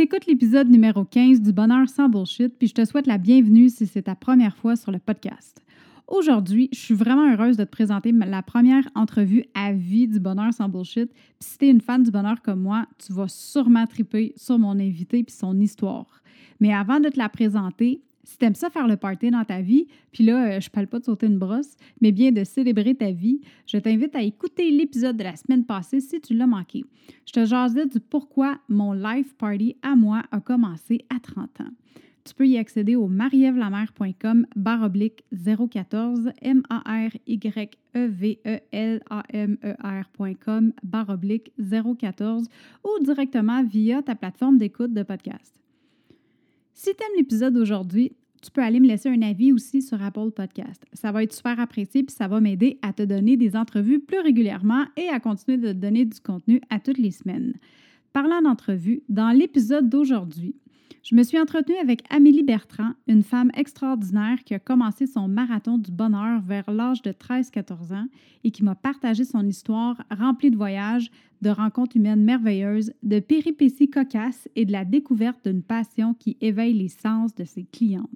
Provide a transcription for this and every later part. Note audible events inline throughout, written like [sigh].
T'écoutes l'épisode numéro 15 du Bonheur sans bullshit, puis je te souhaite la bienvenue si c'est ta première fois sur le podcast. Aujourd'hui, je suis vraiment heureuse de te présenter la première entrevue à vie du Bonheur sans bullshit. Puis si t'es une fan du bonheur comme moi, tu vas sûrement triper sur mon invité puis son histoire. Mais avant de te la présenter, si t'aimes ça faire le party dans ta vie, puis là, euh, je parle pas de sauter une brosse, mais bien de célébrer ta vie, je t'invite à écouter l'épisode de la semaine passée si tu l'as manqué. Je te jasais du pourquoi mon life party à moi a commencé à 30 ans. Tu peux y accéder au marievlamer.com baroblique 014 m a r y e v e l a m e r.com baroblique 014 ou directement via ta plateforme d'écoute de podcast. Si tu l'épisode d'aujourd'hui, tu peux aller me laisser un avis aussi sur Apple Podcast. Ça va être super apprécié puis ça va m'aider à te donner des entrevues plus régulièrement et à continuer de te donner du contenu à toutes les semaines. Parlant d'entrevues, dans l'épisode d'aujourd'hui, je me suis entretenue avec Amélie Bertrand, une femme extraordinaire qui a commencé son marathon du bonheur vers l'âge de 13-14 ans et qui m'a partagé son histoire remplie de voyages, de rencontres humaines merveilleuses, de péripéties cocasses et de la découverte d'une passion qui éveille les sens de ses clientes.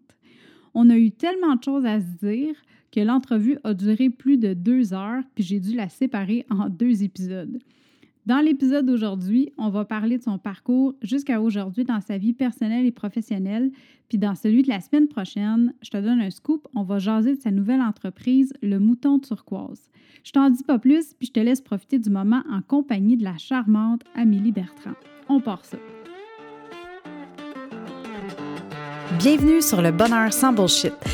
On a eu tellement de choses à se dire que l'entrevue a duré plus de deux heures, puis j'ai dû la séparer en deux épisodes. Dans l'épisode d'aujourd'hui, on va parler de son parcours jusqu'à aujourd'hui dans sa vie personnelle et professionnelle. Puis dans celui de la semaine prochaine, je te donne un scoop, on va jaser de sa nouvelle entreprise, le Mouton Turquoise. Je t'en dis pas plus, puis je te laisse profiter du moment en compagnie de la charmante Amélie Bertrand. On part ça. Bienvenue sur le Bonheur sans bullshit,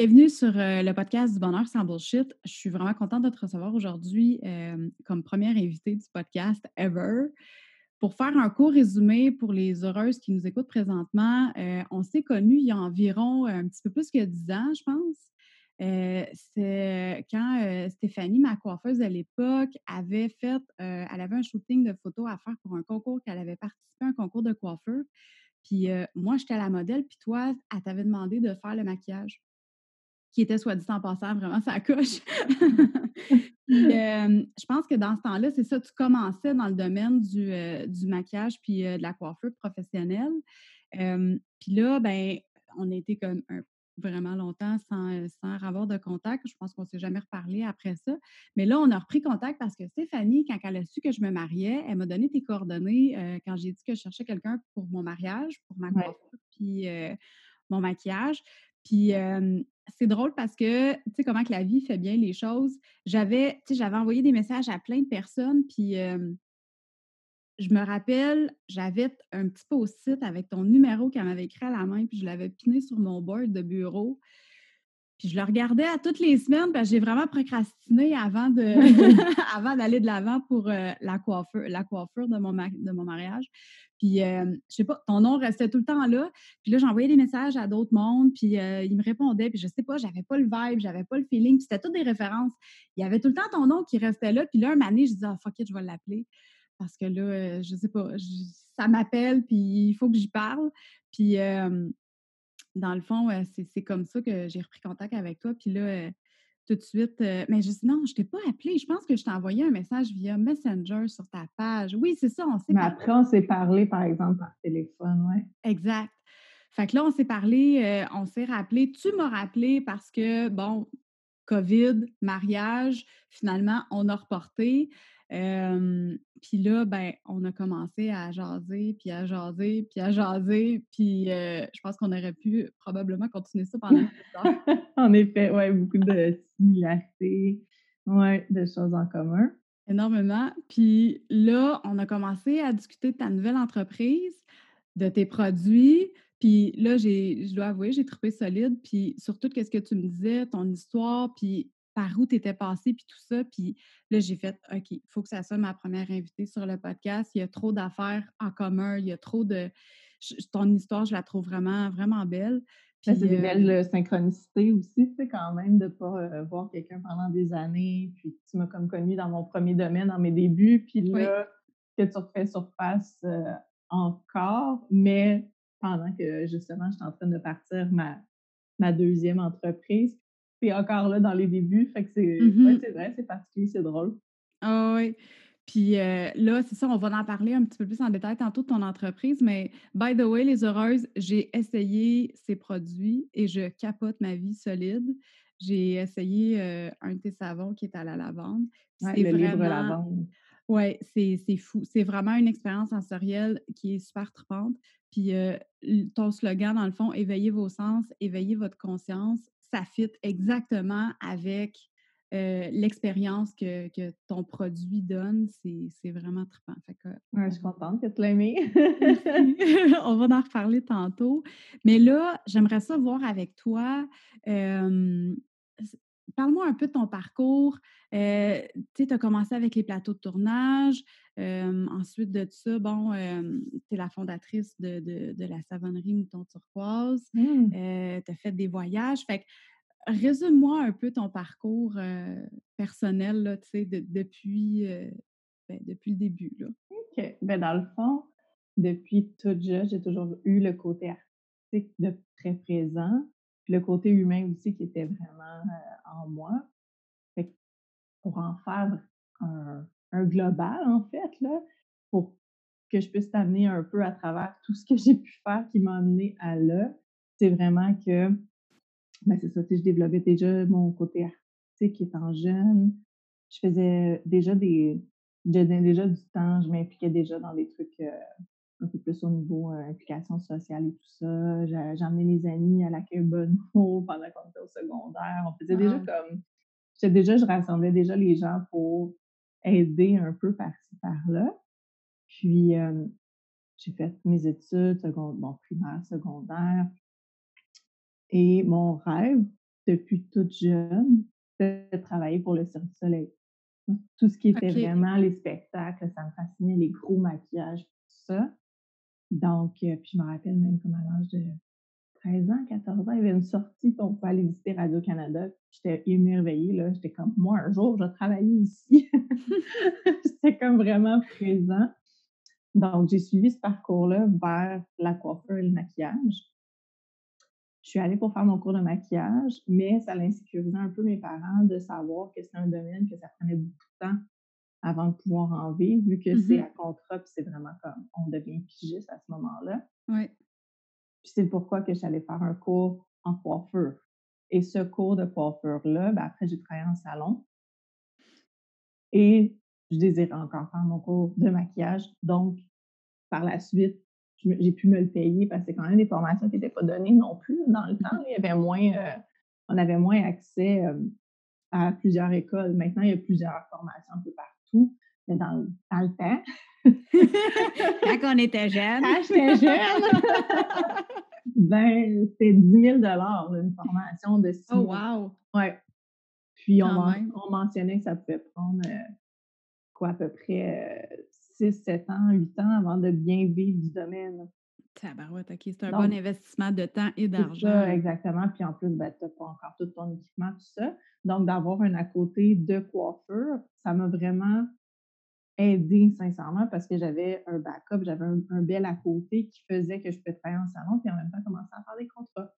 Bienvenue sur euh, le podcast du Bonheur sans bullshit. Je suis vraiment contente de te recevoir aujourd'hui euh, comme première invitée du podcast ever. Pour faire un court résumé pour les heureuses qui nous écoutent présentement, euh, on s'est connus il y a environ un petit peu plus que dix ans, je pense. c'est quand Stéphanie, ma coiffeuse à l'époque, avait fait, elle avait un shooting de photos à faire pour un concours qu'elle avait participé à un concours de coiffeur. Puis moi, j'étais la modèle, puis toi, elle t'avait demandé de faire le maquillage, qui était, soit dit en passant, vraiment sa couche. [laughs] je pense que dans ce temps-là, c'est ça, tu commençais dans le domaine du, du maquillage puis de la coiffure professionnelle. puis là, ben, on a été comme un vraiment longtemps sans, sans avoir de contact. Je pense qu'on ne s'est jamais reparlé après ça. Mais là, on a repris contact parce que Stéphanie, quand elle a su que je me mariais, elle m'a donné tes coordonnées quand j'ai dit que je cherchais quelqu'un pour mon mariage, pour ma coiffure, puis mon maquillage. Puis c'est drôle parce que, tu sais, comment que la vie fait bien les choses. J'avais, tu sais, j'avais envoyé des messages à plein de personnes, puis je me rappelle, j'avais un petit post-it avec ton numéro qu'elle m'avait écrit à la main, puis je l'avais piné sur mon board de bureau. Puis je le regardais à toutes les semaines, parce que j'ai vraiment procrastiné avant de [laughs] [laughs] avant d'aller de l'avant pour euh, la coiffure, la coiffure de mon, de mon mariage. Puis, euh, je sais pas, ton nom restait tout le temps là. Puis là, j'envoyais des messages à d'autres mondes, puis euh, ils me répondaient. Puis je sais pas, j'avais pas le vibe, j'avais pas le feeling. Puis c'était toutes des références. Il y avait tout le temps ton nom qui restait là. Puis là, un année, je disais, ah, fuck it, je vais l'appeler parce que là, euh, je sais pas, ça m'appelle, puis il faut que j'y parle. Puis, dans le fond, c'est comme ça que j'ai repris contact avec toi. Puis là, tout de suite, mais je dis non, je t'ai pas appelé. Je pense que je t'ai envoyé un message via Messenger sur ta page. Oui, c'est ça, on s'est Mais après, on s'est parlé, par exemple, par téléphone, oui. Exact. Fait que là, on s'est parlé, on s'est rappelé. Tu m'as rappelé parce que, bon, COVID, mariage, finalement, on a reporté puis là, ben, on a commencé à jaser, puis à jaser, puis à jaser, puis je pense qu'on aurait pu probablement continuer ça pendant plus [laughs] en effet, oui, beaucoup de similarités, ouais, de choses en commun. Énormément. Puis là, on a commencé à discuter de ta nouvelle entreprise, de tes produits. Puis là, j'ai, je dois avouer, j'ai trouvé solide. Puis surtout, qu'est-ce que tu me disais, ton histoire, puis par où tu étais passé, puis tout ça. Puis là, j'ai fait, OK, il faut que ça soit ma première invitée sur le podcast. Il y a trop d'affaires en commun, il y a trop de... ton histoire, je la trouve vraiment, vraiment belle. Puis, c'est des euh, belles synchronicités aussi, tu sais, quand même, de ne pas voir quelqu'un pendant des années. Puis tu m'as comme connue dans mon premier domaine, dans mes débuts. Puis là, que tu refais surface encore, mais pendant que justement, j'étais en train de partir ma, ma deuxième entreprise. Puis encore là, dans les débuts, fait que c'est mmh vrai, c'est particulier, c'est drôle. Ah oui. Puis euh, là, c'est ça, on va en parler un petit peu plus en détail tantôt de ton entreprise, mais by the way, les heureuses, j'ai essayé ces produits et je capote ma vie solide. J'ai essayé euh, un thé savon qui est à la lavande. Ouais, le vraiment... livre lavande. Oui, c'est fou. C'est vraiment une expérience sensorielle qui est super tripante. Puis euh, ton slogan, dans le fond, éveillez vos sens, éveillez votre conscience, ça fit exactement avec euh, l'expérience que, ton produit donne. C'est vraiment trippant. Fait que, je suis contente que tu l'aies [laughs] [laughs] on va en reparler tantôt. Mais là, j'aimerais ça voir avec toi. Parle-moi un peu de ton parcours. Euh, tu as commencé avec les plateaux de tournage. ensuite de ça, bon, tu es la fondatrice de, la savonnerie Mouton Turquoise. Euh, tu as fait des voyages. Fait résume-moi un peu ton parcours personnel là, depuis, ben, depuis le début. Là. OK. Ben, dans le fond, depuis tout jeune, j'ai toujours eu le côté artistique de très présent le côté humain aussi qui était vraiment euh, en moi. pour en faire un, global, en fait, là, pour que je puisse t'amener un peu à travers tout ce que j'ai pu faire qui m'a amené à là, c'est vraiment que, ben c'est ça, je développais déjà mon côté artistique étant jeune. Je faisais déjà des, je donnais déjà du temps, je m'impliquais déjà dans des trucs euh, un peu plus au niveau euh, implication sociale et tout ça. Amené mes amis à l'accueil Bonneau [laughs] pendant qu'on était au secondaire. On faisait déjà comme. déjà, je rassemblais déjà les gens pour aider un peu par-ci, par-là. Puis, euh, j'ai fait mes études, bon, primaire, secondaire. Et mon rêve, depuis toute jeune, c'était de travailler pour le Cirque du Soleil. Tout ce qui était vraiment les spectacles, ça me fascinait, les gros maquillages, tout ça. Donc, euh, puis je me rappelle même comme à l'âge de 13 ans, 14 ans, il y avait une sortie, on pouvait aller visiter Radio-Canada. J'étais émerveillée, là. J'étais comme, moi, un jour, je vais travailler ici. [laughs] [laughs] J'étais comme vraiment présent. Donc, j'ai suivi ce parcours-là vers la coiffure et le maquillage. Je suis allée pour faire mon cours de maquillage, mais ça l'insécurisait un peu mes parents de savoir que c'était un domaine que ça prenait beaucoup de temps avant de pouvoir en vivre, vu que c'est à contrat, puis c'est vraiment comme on devient pigiste à ce moment-là. Oui. Puis c'est pourquoi que j'allais faire un cours en coiffure. Et ce cours de coiffure-là, ben après, j'ai travaillé en salon. Et je désirais encore faire mon cours de maquillage. Donc, par la suite, j'ai pu me le payer parce que c'est quand même des formations qui n'étaient pas données non plus dans le temps. Il y avait moins, euh, on avait moins accès euh, à plusieurs écoles. Maintenant, il y a plusieurs formations un peu partout tout, mais dans, le temps. [laughs] Quand on était jeune. Quand j'étais jeune, [laughs] ben, c'était 10 000 une formation de six Oh, wow! Ouais. Puis, on, mentionnait que ça pouvait prendre, euh, quoi, à peu près 6, euh, 7 ans, 8 ans avant de bien vivre du domaine. Tabarouette, OK. C'est un bon investissement de temps et d'argent. exactement. Puis en plus, ben, tu n'as pas encore tout ton équipement, tout ça. Donc, d'avoir un à côté de coiffure, ça m'a vraiment aidé, sincèrement, parce que j'avais un backup, j'avais un, bel à côté qui faisait que je pouvais travailler en salon, puis en même temps commencer à faire des contrats.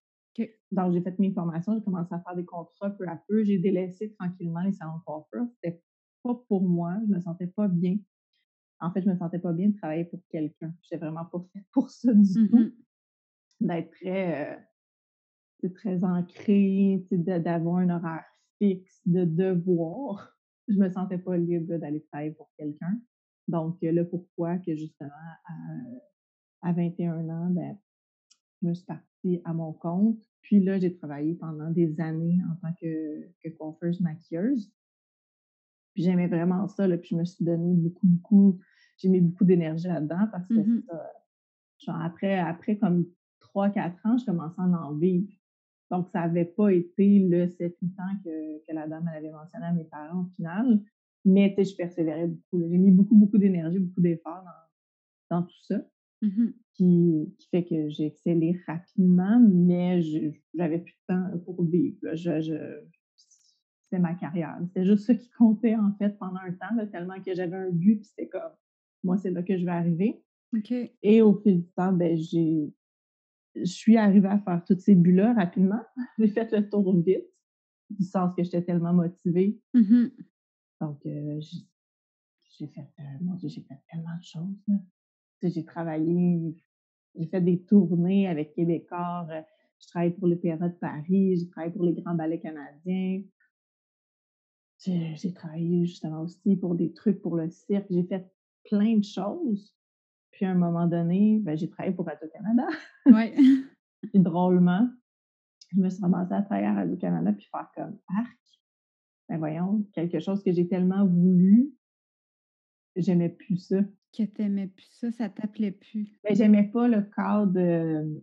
Donc, j'ai fait mes formations, j'ai commencé à faire des contrats peu à peu. J'ai délaissé tranquillement les salons de coiffure. C'était pas pour moi, je me sentais pas bien en fait, je me sentais pas bien de travailler pour quelqu'un. Je n'étais vraiment pas faite pour ça du mmh tout. D'être très, euh, très ancré, d'avoir un horaire fixe, de devoir. Je me sentais pas libre d'aller travailler pour quelqu'un. Donc, le pourquoi que justement, à, 21 ans, ben, je me suis partie à mon compte. Puis là, j'ai travaillé pendant des années en tant que, que coiffeuse maquilleuse. Puis j'aimais vraiment ça, là, puis je me suis donné beaucoup, beaucoup j'ai mis beaucoup d'énergie là-dedans parce que mmh genre après, après comme 3-4 ans, je commençais à en vivre. Donc, ça n'avait pas été le 7-8 ans que, que, la dame avait mentionné à mes parents au final. Mais je persévérais beaucoup. J'ai mis beaucoup, beaucoup d'énergie, beaucoup d'efforts dans, dans, tout ça. Mmh qui, qui, fait que j'ai excellé rapidement, mais j'avais plus de temps pour vivre. Je, je, c'était ma carrière. C'était juste ça qui comptait, en fait, pendant un temps, tellement que j'avais un but, puis c'était comme, moi, c'est là que je vais arriver. Et au fil du temps, ben, j'ai, je suis arrivée à faire tous ces buts-là rapidement. [laughs] J'ai fait le tour vite, du sens que j'étais tellement motivée. Mmh Donc, euh, j'ai fait, euh, j'ai fait tellement de choses. J'ai travaillé, j'ai fait des tournées avec Québécois. Euh, je travaille pour l'Opéra de Paris, j'ai travaillé pour les grands ballets canadiens. J'ai travaillé justement aussi pour des trucs pour le cirque. J'ai fait plein de choses. Puis à un moment donné, ben, j'ai travaillé pour Radio-Canada. Oui. [laughs] [laughs] Puis drôlement, je me suis ramassée à travailler à Radio-Canada puis faire comme arc. Ben voyons, quelque chose que j'ai tellement voulu, j'aimais plus ça. Que t'aimais plus ça, ça t'appelait plus. Ben, j'aimais pas le cadre,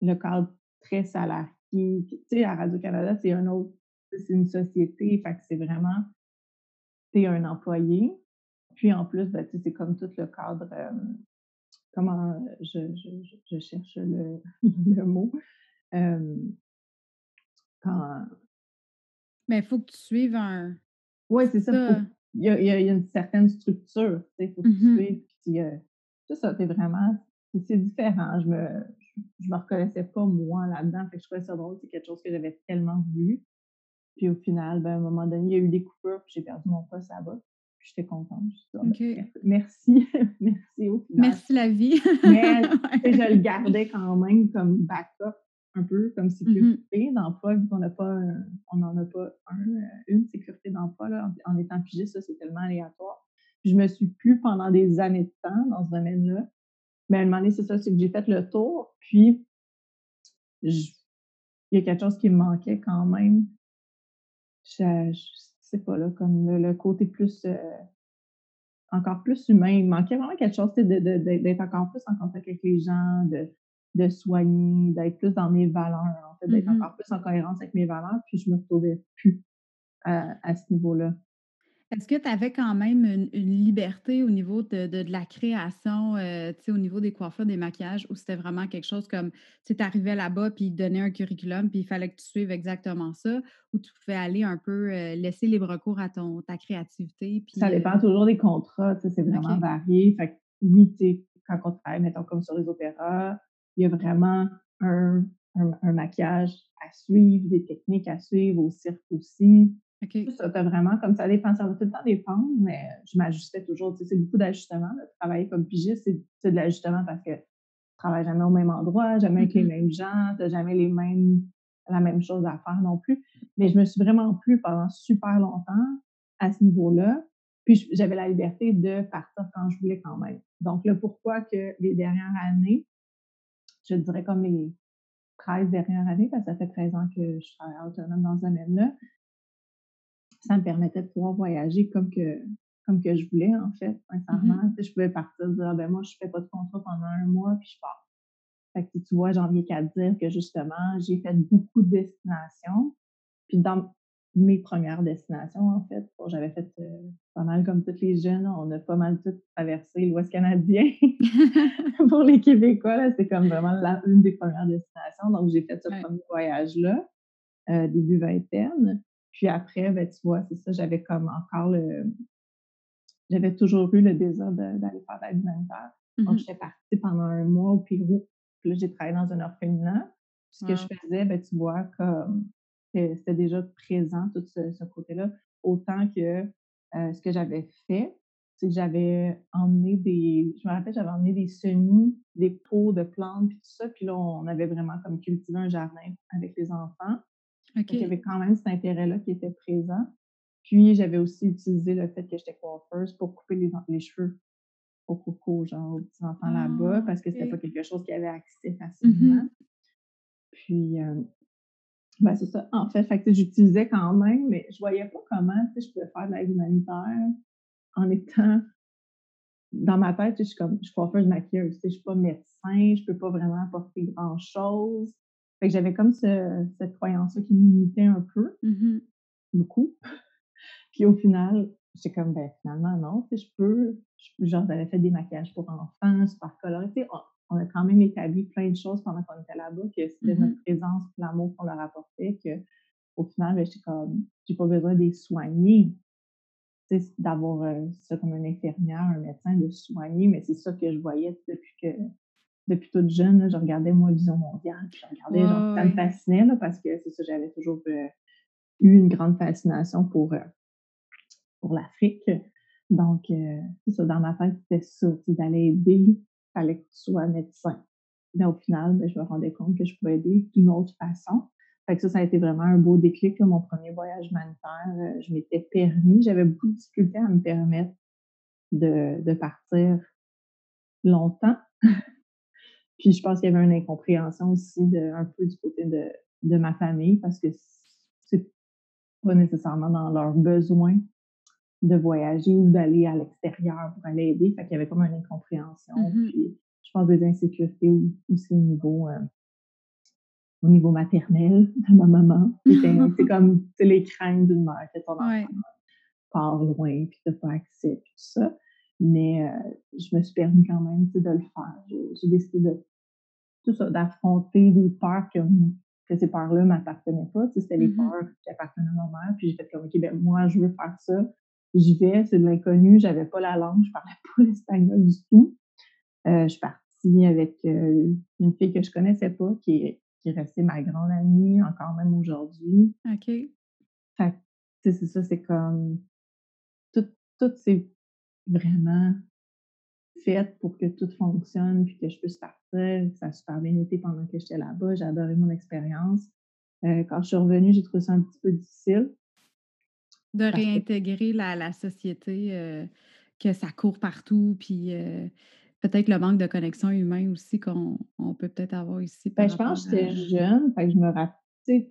le cadre très salarié. Tu sais, à Radio-Canada, c'est un autre, c'est une société, fait que c'est vraiment, tu un employé. Puis en plus, ben, c'est comme tout le cadre, comment je, je, je, cherche le, [laughs] le mot. quand. Mais il faut que tu suives un. Oui, c'est ça. Il y, a, il y, a, une certaine structure. Il faut que tu mmh suives. Puis, c'est ça, es vraiment. C'est différent. Je me, je, me reconnaissais pas moi là-dedans. Fait que je trouvais ça drôle. C'est quelque chose que j'avais tellement voulu. Puis au final, ben, à un moment donné, il y a eu des coupures, puis j'ai perdu mon poste là-bas j'étais contente. Ah, ben, merci, [laughs] merci au final. Merci la vie. Mais [laughs] je le gardais quand même comme backup, un peu comme mmh sécurité d'emploi, vu qu'on n'a pas, on n'en a pas un, euh, une sécurité d'emploi en, étant pigiste, ça c'est tellement aléatoire. je me suis plus pendant des années de temps dans ce domaine-là. Mais à un moment donné, c'est ça, c'est que j'ai fait le tour, puis il y a quelque chose qui me manquait quand même. Je, pas, là, comme le, côté plus, euh, encore plus humain. Il manquait vraiment quelque chose d'être encore plus en contact avec les gens, de, de soigner, d'être plus dans mes valeurs, en fait, d'être mmh encore plus en cohérence avec mes valeurs, puis je me retrouvais plus à ce niveau-là. Est-ce que tu avais quand même une, liberté au niveau de, la création, euh, au niveau des coiffures, des maquillages, ou c'était vraiment quelque chose comme, tu arrivais là-bas, puis ils donnaient un curriculum, puis il fallait que tu suives exactement ça, ou tu pouvais aller un peu euh, laisser libre cours à ton, ta créativité? ça dépend euh toujours des contrats, c'est vraiment varié. Fait que, oui, quand on travaille, mettons, comme sur les opéras, il y a vraiment un, un maquillage à suivre, des techniques à suivre, au cirque aussi. Ça, as vraiment comme ça dépend, ça va tout le temps dépendre, mais je m'ajustais toujours. C'est beaucoup d'ajustements. Travailler comme pigiste, c'est de l'ajustement parce que tu travailles jamais au même endroit, jamais avec les mêmes gens, tu n'as jamais les mêmes, la même chose à faire non plus. Mais je me suis vraiment plu pendant super longtemps à ce niveau-là. Puis j'avais la liberté de partir quand je voulais quand même. Donc le pourquoi que les dernières années, je dirais comme les 13 dernières années, parce que ça fait 13 ans que je travaille autonome dans ce domaine-là, ça me permettait de pouvoir voyager comme que, comme que je voulais, en fait, mmh sincèrement. Je pouvais partir, dire, ah, ben moi, je fais pas de contrat pendant un mois, puis je pars. Fait que, tu vois, j'en viens qu'à dire que, justement, j'ai fait beaucoup de destinations. Puis dans mes premières destinations, en fait, j'avais fait euh, pas mal comme tous les jeunes, on a pas mal tout traversé l'Ouest canadien. [laughs] [laughs] Pour les Québécois, c'est comme vraiment la, une des premières destinations. Donc, j'ai fait ce premier voyage-là, euh, début vingtaine. Puis après, ben, tu vois, c'est ça, j'avais comme encore le. J'avais toujours eu le désir d'aller faire de l'aide humanitaire. Donc, mmh j'étais partie pendant un mois au Pérou. Puis là, j'ai travaillé dans un orphelinat. Ce que je faisais, ben, tu vois, comme c'était déjà présent, tout ce, côté-là. Autant que euh, ce que j'avais fait, c'est que j'avais emmené des. Je me rappelle, j'avais emmené des semis, des pots de plantes, puis tout ça. Puis là, on avait vraiment comme cultivé un jardin avec les enfants. Il y avait quand même cet intérêt-là qui était présent. Puis, j'avais aussi utilisé le fait que j'étais coiffeuse pour couper les, les cheveux au coco, genre aux petits-enfants là-bas, parce que c'était pas quelque chose qui avait accès facilement. Puis, euh, ben, c'est ça. En fait, fait j'utilisais quand même, mais je voyais pas comment je pouvais faire de l'aide humanitaire en étant dans ma tête, je suis comme je suis coiffeuse maquilleuse, je suis pas médecin, je peux pas vraiment apporter grand-chose. Fait que j'avais comme cette croyance-là qui m'imitait un peu, mmh beaucoup. [laughs] Puis au final, j'étais comme, ben finalement, non, je peux. genre, j'avais fait des maquillages pour enfants, super colorés. On, on, a quand même établi plein de choses pendant qu'on était là-bas, que c'était notre mmh présence, l'amour qu'on leur apportait, que au final, ben, j'étais comme, j'ai pas besoin de les soigner d'avoir euh, ça comme une infirmière, un médecin, de soigner, mais c'est ça que je voyais depuis que depuis toute jeune, je regardais moi Vision mondiale, je regardais, genre, ça me fascinait parce que c'est ça, j'avais toujours euh, eu une grande fascination pour, euh, pour l'Afrique. Donc, c'est ça, dans ma tête, c'était ça, d'aller aider, il fallait que tu sois médecin. Mais au final, ben, je me rendais compte que je pouvais aider d'une autre façon. Fait que ça, ça a été vraiment un beau déclic, mon premier voyage humanitaire. Euh, je m'étais permis, j'avais beaucoup de difficultés à me permettre de, de partir longtemps. [laughs] Puis je pense qu'il y avait une incompréhension aussi de, un peu du côté de, de ma famille parce que c'est pas nécessairement dans leurs besoins de voyager ou d'aller à l'extérieur pour aller aider. Fait qu'il y avait comme une incompréhension. Mmh Puis je pense des insécurités aussi au niveau euh, au niveau maternel de ma maman. [laughs] C'est comme les craintes d'une mère que ton enfant part loin puis que pas accès tout ça. Mais euh, je me suis permis quand même de le faire. J'ai décidé de tout ça, d'affronter des peurs que, que ces peurs-là ne m'appartenaient pas. C'était les mm-hmm. peurs qui appartenaient à ma mère. Puis j'ai fait comme OK, ben moi, je veux faire ça. J'y vais, c'est de l'inconnu, j'avais pas la langue, je parlais [laughs] pas l'espagnol du tout. Euh, je suis partie avec euh, une fille que je connaissais pas, qui est qui est restée ma grande amie encore même aujourd'hui. OK. Fait c'est ça, c'est comme tout, tout c'est vraiment fait pour que tout fonctionne puis que je puisse partir. Ça a super bien été pendant que j'étais là-bas. J'ai adoré mon expérience. Euh, quand je suis revenue, j'ai trouvé ça un petit peu difficile. De réintégrer la, la, société, euh, que ça court partout, puis euh, peut-être le manque de connexion humaine aussi qu'on peut peut-être avoir ici. Ben, je pense que j'étais jeune, fait que je me rappelle,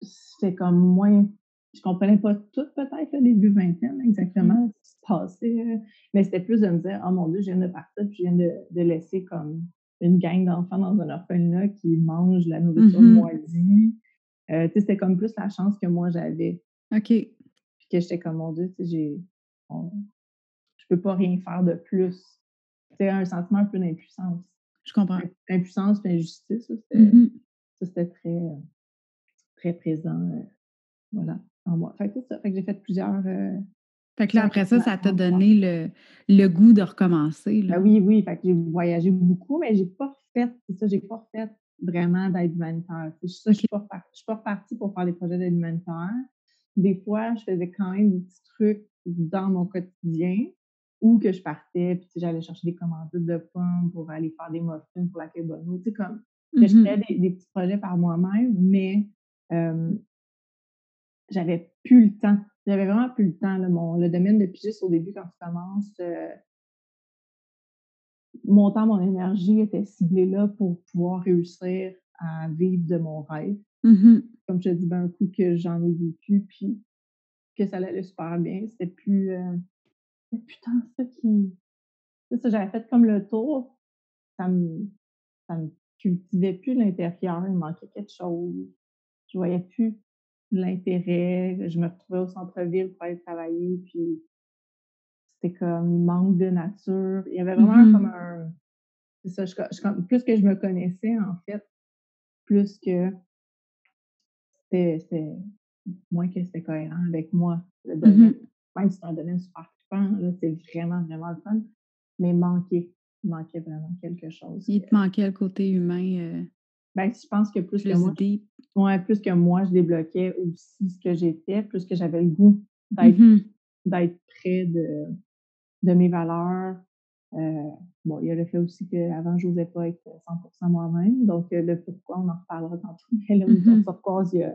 c'était comme moins. Je comprenais pas tout peut-être le début vingtaine exactement mmh. qui se passait, euh, mais c'était plus de me dire Oh mon Dieu, je viens de partir, puis je viens de, de laisser comme une gang d'enfants dans un orphelinat qui mangent la nourriture mmh moisie. Euh, c'était comme plus la chance que moi j'avais. OK. Puis que j'étais comme mon Dieu, j'ai. je peux pas rien faire de plus c'était un sentiment un peu d'impuissance. Je comprends. Impuissance et injustice, mmh ça, c'était très, euh, très présent euh, voilà, en moi. Fait que ça. Fait que j'ai fait plusieurs. Euh, fait que là, après ça, ça t'a donné le, le, goût de recommencer. Là. Ben oui, oui. Fait que j'ai voyagé beaucoup, mais j'ai pas fait, c'est ça, j'ai pas fait vraiment d'aide humanitaire. Je suis pas, suis pas repartie pour faire des projets d'aide humanitaire. Des fois, je faisais quand même des petits trucs dans mon quotidien, ou que je partais, puis j'allais chercher des commandites de pommes pour aller faire des muffins pour la Bono. Tu sais, comme, je mmh faisais des, petits projets par moi-même, mais j'avais plus le temps. J'avais vraiment plus le temps. Là, mon, le domaine de pigiste, au début, quand tu commences, euh, mon temps, mon énergie était ciblée là pour pouvoir réussir à vivre de mon rêve. Mmh Comme je te dis, ben, un coup que j'en ai vécu, puis que ça allait super bien, c'était plus... Euh, putain, ça qui. Ça, j'avais fait comme le tour. Ça me, ça me cultivait plus l'intérieur. Il manquait quelque chose. Je voyais plus l'intérêt. Je me retrouvais au centre-ville pour aller travailler. Puis c'était comme, il manque de nature. Il y avait vraiment comme un. C'est ça, je, plus que je me connaissais, en fait, plus que c'était. Moins que c'était cohérent avec moi. Le domaine, mmh même si c'est un domaine super c'est vraiment, vraiment le fun. Mais manquait, il manquait vraiment quelque chose. Il te manquait le côté humain. Euh, ben, je pense que plus, que moi. Ouais, plus que moi, je débloquais aussi ce que j'étais, plus que j'avais le goût d'être mmh près de, de mes valeurs. Euh, bon, il y a le fait aussi qu'avant, je n'osais pas être 100% moi-même. Donc, euh, le pourquoi, on en reparlera tantôt. [laughs] Mais le mouton mmh turquoise, il y, a,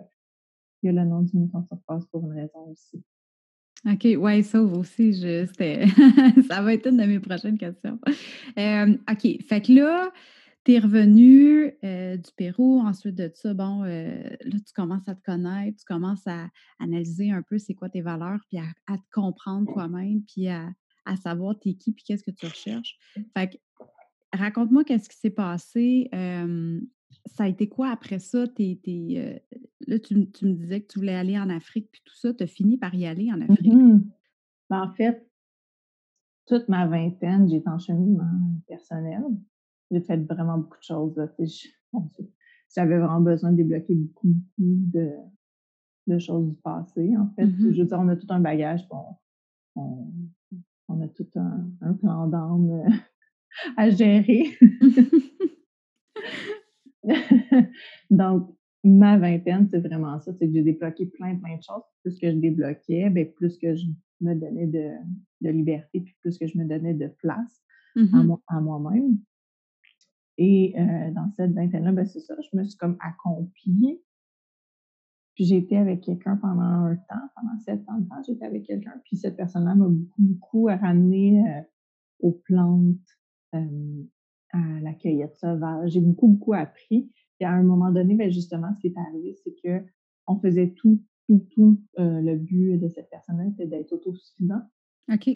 il y a le nom du mouton turquoise pour une raison aussi. OK, ouais, ça aussi, je, [laughs] ça va être une de mes prochaines questions. OK, fait que là, tu es revenu euh, du Pérou, ensuite de ça, bon, euh, là, tu commences à te connaître, tu commences à analyser un peu c'est quoi tes valeurs, puis à, te comprendre toi-même, puis à, savoir t'es qui, puis qu'est-ce que tu recherches. Fait que, raconte-moi qu'est-ce qui s'est passé ça a été quoi après ça? Euh, là, tu, me disais que tu voulais aller en Afrique, puis tout ça, tu as fini par y aller en Afrique? Mm-hmm. Ben, en fait, toute ma vingtaine, été en cheminement personnel. J'ai fait vraiment beaucoup de choses. J'avais vraiment besoin de débloquer beaucoup, beaucoup de, de choses du passé, en fait. Mm-hmm. Je veux dire, on a tout un bagage, bon, on, on a tout un, un plan d'âme euh, [laughs] à gérer. [laughs] Donc, ma vingtaine, c'est vraiment ça. C'est que j'ai débloqué plein, plein de choses. Plus que je débloquais, bien, plus que je me donnais de, de, liberté, puis plus que je me donnais de place à, mm-hmm. à moi-même. Et euh, dans cette vingtaine-là, ben, c'est ça, je me suis comme accomplie. Puis j'ai été avec quelqu'un pendant un temps, pendant sept ans de temps, j'étais avec quelqu'un. Puis cette personne-là m'a beaucoup, beaucoup ramené euh, aux plantes, euh, à la cueillette sauvage. J'ai beaucoup, beaucoup appris. Et à un moment donné, ben justement, ce qui est arrivé, c'est que on faisait tout, tout, tout. Le but de cette personne-là, c'était d'être autosuffisant. OK.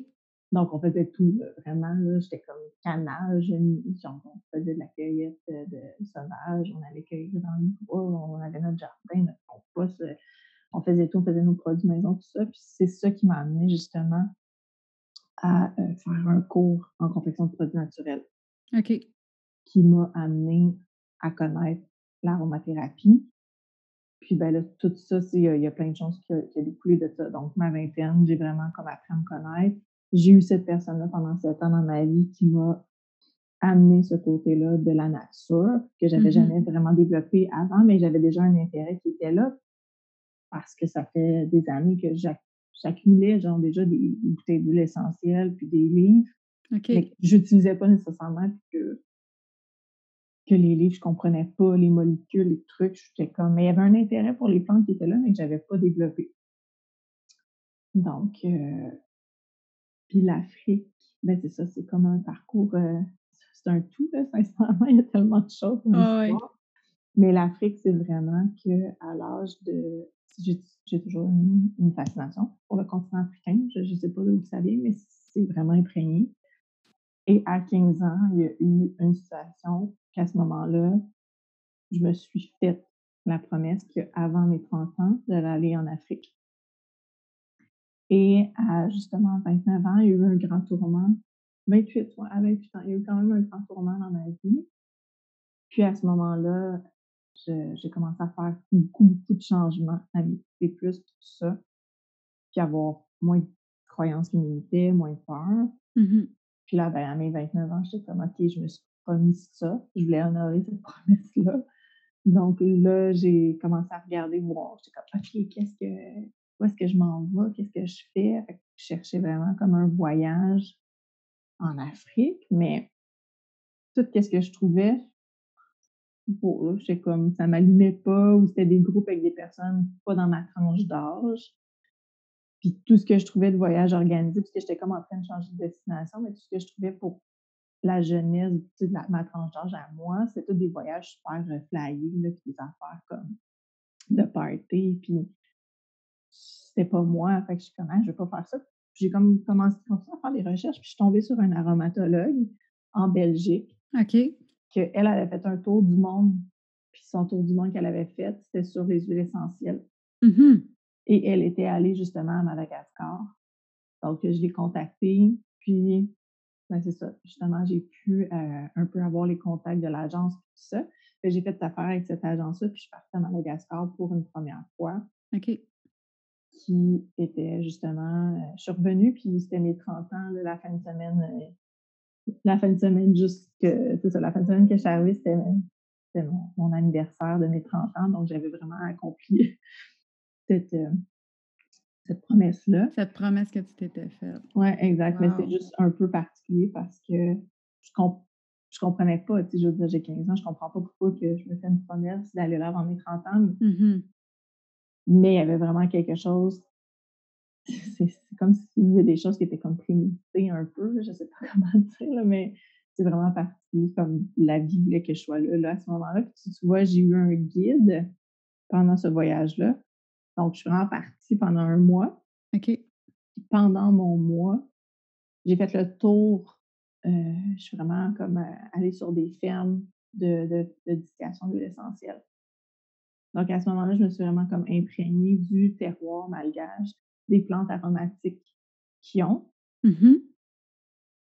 Donc, on faisait tout, vraiment. Là, j'étais comme canage, genre, on faisait de la cueillette de, sauvage, on allait cueillir dans le bois, on avait notre jardin, notre compost, on faisait tout, on faisait nos produits maison, tout ça. Puis c'est ça qui m'a amené justement à euh, faire un cours en confection de produits naturels. OK. Qui m'a amené à connaître l'aromathérapie. Puis ben là, tout ça, il y, a plein de choses qui, qui ont découlé de ça. Donc, ma vingtaine, j'ai vraiment comme appris à me connaître. J'ai eu cette personne-là pendant sept ans dans ma vie qui m'a amené ce côté-là de la nature que j'avais mmh jamais vraiment développé avant, mais j'avais déjà un intérêt qui était là parce que ça fait des années que j'accumulais genre déjà des, bouteilles d'huile essentielle puis des livres. Okay. Mais j'utilisais pas nécessairement que que les livres, je comprenais pas les molécules, les trucs, j'étais comme mais il y avait un intérêt pour les plantes qui étaient là mais que j'avais pas développé. Donc euh, puis l'Afrique, ben c'est ça, c'est comme un parcours, euh, c'est un tout, là, [laughs] sincèrement, il y a tellement de choses dans ah. Mais l'Afrique, c'est vraiment qu'à l'âge de. J'ai toujours une, une, fascination pour le continent africain. Je ne sais pas d'où vous savez, mais c'est vraiment imprégné. Et à 15 ans, il y a eu une situation qu'à ce moment-là, je me suis faite la promesse qu'avant mes 30 ans, j'allais aller en Afrique. Et à justement 29 ans, il y a eu un grand tourment. 28, à 28 ans, il y a eu quand même un grand tourment dans ma vie. Puis à ce moment-là, j'ai commencé à faire beaucoup, beaucoup de changements, à m'écouter plus, tout ça, puis avoir moins de croyances limitées, moins de peur. Mmh puis là, ben, à mes 29 ans, j'étais comme, OK, je me suis promis ça. Je voulais honorer cette [laughs] promesse-là. Donc là, j'ai commencé à regarder, voir. J'étais comme, OK, qu'est-ce que, où est-ce que je m'en vais, qu'est-ce que je fais? je cherchais vraiment comme un voyage en Afrique, mais tout ce que je trouvais, bon, sais comme ça m'allumait pas, ou c'était des groupes avec des personnes pas dans ma tranche d'âge. Puis tout ce que je trouvais de voyage organisé, puisque j'étais comme en train de changer de destination, mais tout ce que je trouvais pour la jeunesse ma tranche d'âge à moi, c'était des voyages super euh, flyés, des affaires comme de party, puis c'était pas moi. Fait que je suis comme, ah, je vais pas faire ça. J'ai comme commencé à faire des recherches, puis je suis tombée sur un aromatologue en Belgique. OK. Qu'elle elle avait fait un tour du monde, puis son tour du monde qu'elle avait fait, c'était sur les huiles essentielles. Mmh Et elle était allée justement à Madagascar. Donc, je l'ai contactée, puis ben, c'est ça. Justement, j'ai pu euh, un peu avoir les contacts de l'agence, tout ça. J'ai fait affaire avec cette agence-là, puis je suis partie à Madagascar pour une première fois. OK qui était justement, euh, je suis revenue, puis c'était mes 30 ans, la fin de semaine, euh, la fin de semaine juste que, c'est ça, la fin de semaine que je suis arrivée, c'était, mon, anniversaire de mes 30 ans, donc j'avais vraiment accompli [laughs] cette, euh, cette promesse-là. Cette promesse que tu t'étais faite. Oui, exact, mais c'est juste un peu particulier parce que je, comp je comprenais pas, tu sais, je veux dire, j'ai 15 ans, je comprends pas pourquoi que je me fais une promesse d'aller là avant mes 30 ans. Mmh mais il y avait vraiment quelque chose. C'est comme s'il y avait des choses qui étaient comme préméditées un peu, je ne sais pas [laughs] comment dire, mais c'est vraiment parti comme la vie voulait que je sois là, à ce moment-là. Puis tu vois, j'ai eu un guide pendant ce voyage-là. Donc, je suis vraiment partie pendant un mois. OK. Pendant mon mois, j'ai fait le tour. Euh, je suis vraiment comme euh, allée sur des fermes de, de, de essentielle. Donc, à ce moment-là, je me suis vraiment comme imprégnée du terroir malgache, des plantes aromatiques qui ont. Mm-hmm.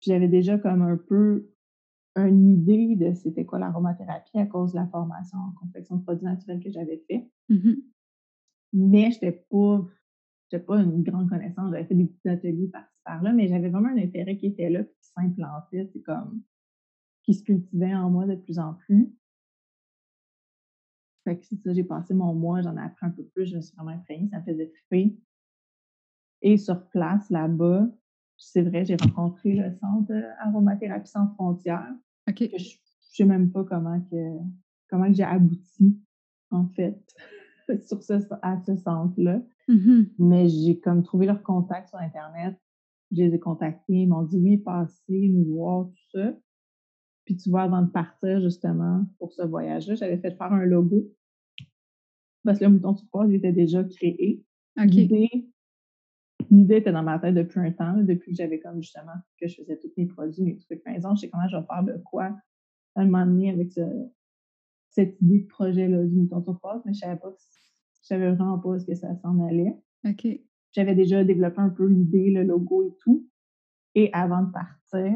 J'avais déjà comme un peu une idée de c'était quoi l'aromathérapie à cause de la formation en confection de produits naturels que j'avais fait. Mm-hmm. Mais je n'étais pas, pas une grande connaissance. J'avais fait des petits ateliers par-ci par-là, mais j'avais vraiment un intérêt qui était là, qui s'implantait, c'est comme qui se cultivait en moi de plus en plus. Fait que ça, j'ai passé mon mois, j'en ai appris un peu plus, je me suis vraiment imprégnée, ça me faisait triper. Et sur place, là-bas, c'est vrai, j'ai rencontré le centre Aromathérapie sans frontières. OK. je ne sais même pas comment que comment que j'ai abouti, en fait, [laughs] sur ce, à ce centre-là. Mm-hmm. Mais j'ai comme trouvé leur contact sur Internet. Je les ai contactés, ils m'ont dit oui, passez, nous voir, tout ça. Puis tu vois, avant de partir justement pour ce voyage-là, j'avais fait faire un logo. Parce que le mouton sur il était déjà créé. L'idée était dans ma tête depuis un temps, depuis que j'avais comme justement que je faisais tous mes produits, mes trucs maison. Je sais comment je vais faire de quoi à un moment donné avec cette idée de projet-là du mouton sur mais je savais pas je savais vraiment pas ce que ça s'en allait. OK. J'avais déjà développé un peu l'idée, le logo et tout. Et avant de partir,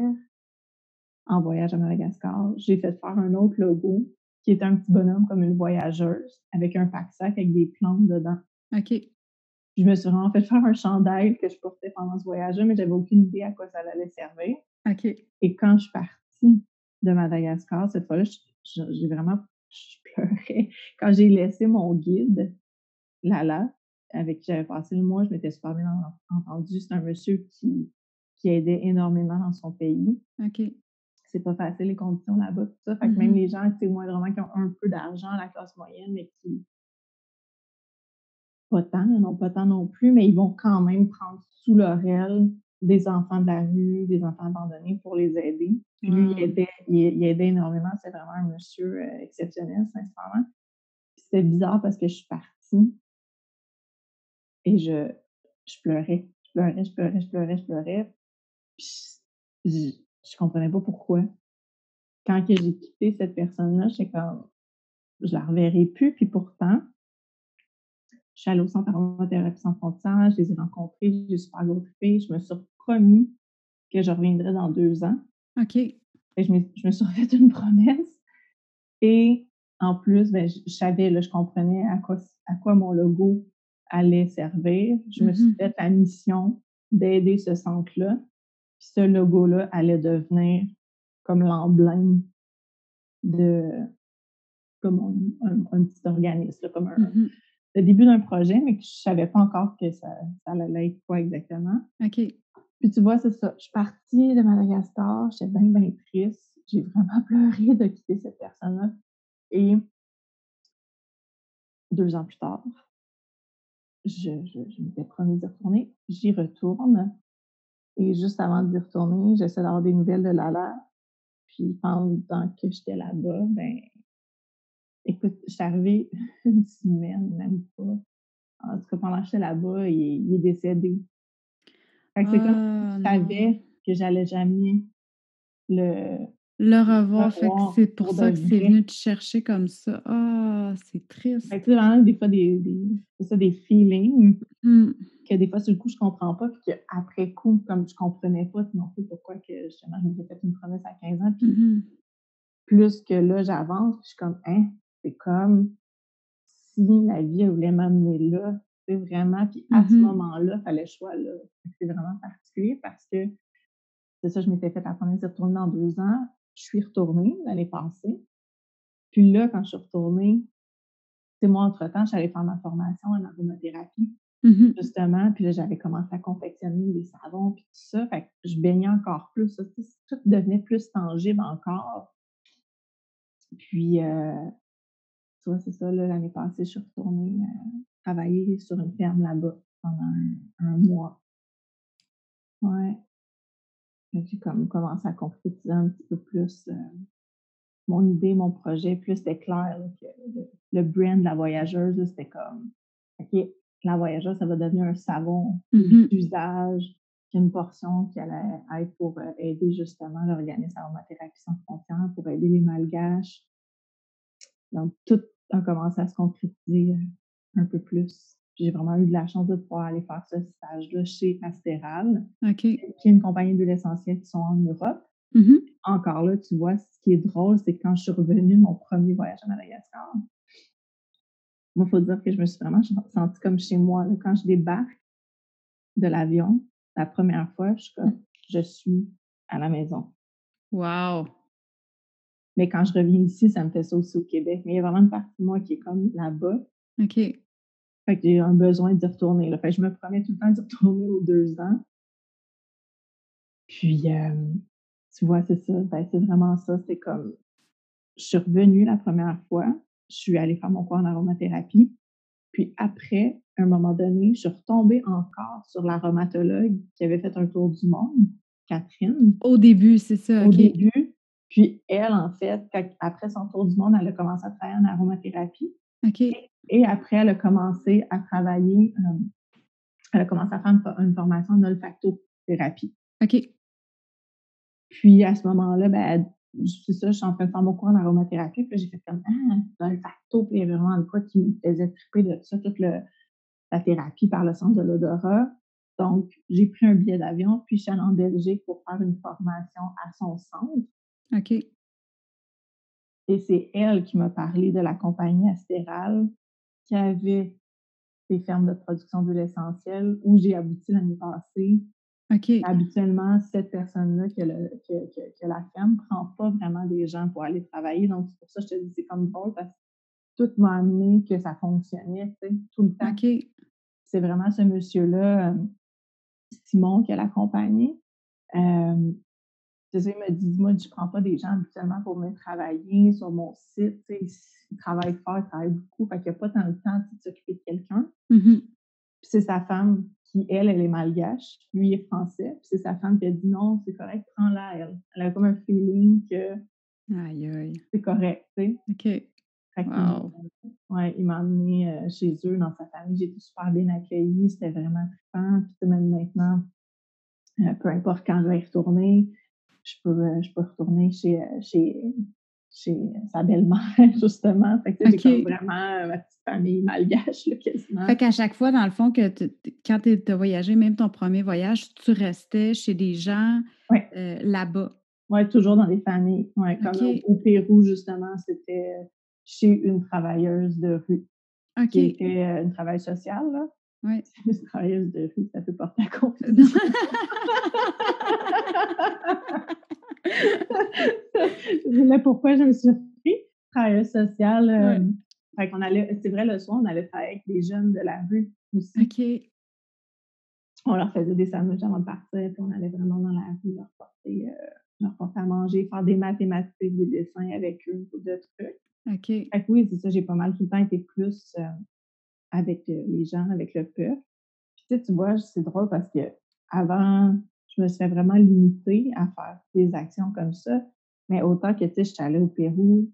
en voyage à Madagascar, j'ai fait faire un autre logo qui était un petit bonhomme comme une voyageuse avec un pack-sac avec des plantes dedans. OK. Je me suis vraiment fait faire un chandail que je portais pendant ce voyage-là, mais j'avais aucune idée à quoi ça allait servir. OK. Et quand je suis partie de Madagascar, cette fois-là, j'ai vraiment je pleurais. Quand j'ai laissé mon guide, Lala, avec qui j'avais passé le mois, je m'étais super bien entendue. C'est un monsieur qui, qui aidait énormément dans son pays. OK c'est pas facile les conditions là-bas, tout ça. Fait que même mm-hmm. les gens, tu sais, moindrement qui ont un peu d'argent, la classe moyenne, mais qui pas tant, ils n'en ont pas tant non plus, mais ils vont quand même prendre sous leur aile des enfants de la rue, des enfants abandonnés pour les aider. lui, il aidait, il, aidait énormément. C'est vraiment un monsieur euh, exceptionnel, sincèrement. C'était bizarre parce que je suis partie et je, je pleurais. Je pleurais, je pleurais, je pleurais, je pleurais. Puis, je comprenais pas pourquoi. Quand j'ai quitté cette personne-là, j'étais comme, je la reverrai plus. Puis pourtant, je suis allée au centre aromathérapie sans frontières, je les ai rencontrés, j'ai super trippé. Je me suis promis que je reviendrais dans deux ans. OK. Et je, me, je me suis [laughs] refait une promesse. Et en plus, ben, je, savais, là, je comprenais à quoi, à quoi mon logo allait servir. Je me suis mm-hmm. fait la mission d'aider ce centre-là ce logo-là allait devenir comme l'emblème de comme un, petit organisme, comme un, mmh le début d'un projet, mais que je savais pas encore que ça, ça allait être quoi exactement. OK. Puis tu vois, c'est ça. Je suis partie de Madagascar, j'étais bien, bien triste. J'ai vraiment pleuré de quitter cette personne-là. Et deux ans plus tard, je, je, je m'étais promis de retourner. J'y retourne. Et juste avant d'y retourner, j'essaie d'avoir des nouvelles de Lala. Puis pendant que j'étais là-bas, ben, écoute, je suis arrivée [laughs] une semaine, même pas. En tout cas, pendant que j'étais là-bas, il, est décédé. Fait que c'est comme si je ah, savais que j'allais jamais le, le revoir. Fait que c'est pour, ça que c'est venu te chercher comme ça. Ah, c'est triste. Fait que vraiment, des fois, des, des, ça, des feelings. Mmh que des fois, sur le coup, je comprends pas, puis qu'après coup, comme je comprenais pas non plus pourquoi que justement, je m'étais fait une promesse à 15 ans, puis mmh plus que là, j'avance, je suis comme, hein, c'est comme si la vie voulait m'amener là, c'est vraiment, puis à ce mmh moment-là, il fallait le choix là. C'est vraiment particulier parce que c'est ça, je m'étais fait la promesse de retourner dans deux ans. Je suis retournée l'année passée. Puis là, quand je suis retournée, c'est moi, entre-temps, j'allais faire ma formation en aromathérapie. Mmh Justement, puis là, j'avais commencé à confectionner des savons, puis tout ça. Fait que je baignais encore plus. tout devenait plus tangible encore. Puis, euh, tu vois, c'est ça, l'année passée, je suis retournée euh, travailler sur une ferme là-bas pendant un, mois. Ouais. J'ai comme commencé à concrétiser un petit peu plus euh, mon idée, mon projet. Plus c'était clair que le, le, brand de la voyageuse, c'était comme, OK, la voyageuse, ça va devenir un savon mmh d'usage, qui a une portion qui allait être pour euh, aider justement l'organisme aromathérapie sans frontières, pour aider les malgaches Donc, tout a commencé à se concrétiser euh, un peu plus. J'ai vraiment eu de la chance de pouvoir aller faire ce stage-là chez Astéral, qui est une compagnie d'huile essentielle qui sont en Europe. Mmh Encore là, tu vois, ce qui est drôle, c'est quand je suis revenue de mon premier voyage à Madagascar, moi, il faut dire que je me suis vraiment sentie comme chez moi. Quand je débarque de l'avion, la première fois, je suis comme, je suis à la maison. Wow! Mais quand je reviens ici, ça me fait ça aussi au Québec. Mais il y a vraiment une partie de moi qui est comme là-bas. OK. Fait que j'ai un besoin d'y retourner. Là. Fait que je me promets tout le temps d'y retourner aux deux ans. Puis, euh, tu vois, c'est ça. Ben, c'est vraiment ça. C'est comme, je suis revenue la première fois. Je suis allée faire mon cours en aromathérapie. Puis après, à un moment donné, je suis retombée encore sur l'aromatologue qui avait fait un tour du monde, Catherine. Au début, c'est ça. Au début. Puis elle, en fait, après son tour du monde, elle a commencé à travailler en aromathérapie. OK. Et, après, elle a commencé à travailler, euh, elle a commencé à faire une, formation en olfactothérapie. OK. Puis à ce moment-là, ben, c'est ça, je suis en train de faire mon cours en aromathérapie. Puis j'ai fait comme, ah, l'olfacto, puis il y avait vraiment quoi qui me faisait triper de ça, toute le, la thérapie par le sens de l'odorat. Donc, j'ai pris un billet d'avion, puis je suis allée en Belgique pour faire une formation à son centre. OK. Et c'est elle qui m'a parlé de la compagnie Astéral qui avait des fermes de production d'huile essentielle où j'ai abouti l'année passée. Habituellement, cette personne-là que, que, la ferme ne prend pas vraiment des gens pour aller travailler. Donc, c'est pour ça que je te dis, c'est comme drôle parce que tout m'a amené que ça fonctionnait, tout le temps. C'est vraiment ce monsieur-là, euh, Simon, qui a l'accompagné. Euh, il me dit, moi, je ne prends pas des gens habituellement pour venir travailler sur mon site. Il travaille fort, il travaille beaucoup, fait qu'il n'y a pas tant de temps de s'occuper de quelqu'un. Mmh puis c'est sa femme qui, elle, elle est malgache, lui est français. Puis c'est sa femme qui a dit non, c'est correct, prends-la, elle. Elle a comme un feeling que c'est correct, tu sais. OK. wow. ouais, il m'a emmené euh, chez eux, dans sa famille. J'ai été super bien accueillie. C'était vraiment trippant. Puis même maintenant, euh, peu importe quand je vais y retourner, je peux, euh, je peux retourner chez, euh, chez, chez sa belle-mère, [laughs] justement. Fait que j'ai vraiment euh, ma petite famille malgache, là, quasiment. Fait qu'à chaque fois, dans le fond, que quand tu as voyagé, même ton premier voyage, tu restais chez des gens là-bas. Oui, toujours dans des familles. Ouais, comme au, Pérou, justement, c'était chez une travailleuse de rue. Qui était une travailleuse sociale, là. Oui. Une [laughs] travailleuse de rue, ça peut porter à confusion. je pourquoi je me suis pris travail social. Euh, qu'on allait, c'est vrai, le soir, on allait travailler avec des jeunes de la rue aussi. OK. On leur faisait des sandwichs avant de partir, puis on allait vraiment dans la rue leur porter, euh, leur porter à manger, faire des mathématiques, des dessins avec eux, de trucs. OK. Fait que oui, c'est ça, j'ai pas mal tout le temps été plus euh, avec les gens, avec le peuple. Puis tu sais, tu vois, c'est drôle parce que avant je me suis vraiment limitée à faire des actions comme ça. Mais autant que, tu sais, je suis allée au Pérou,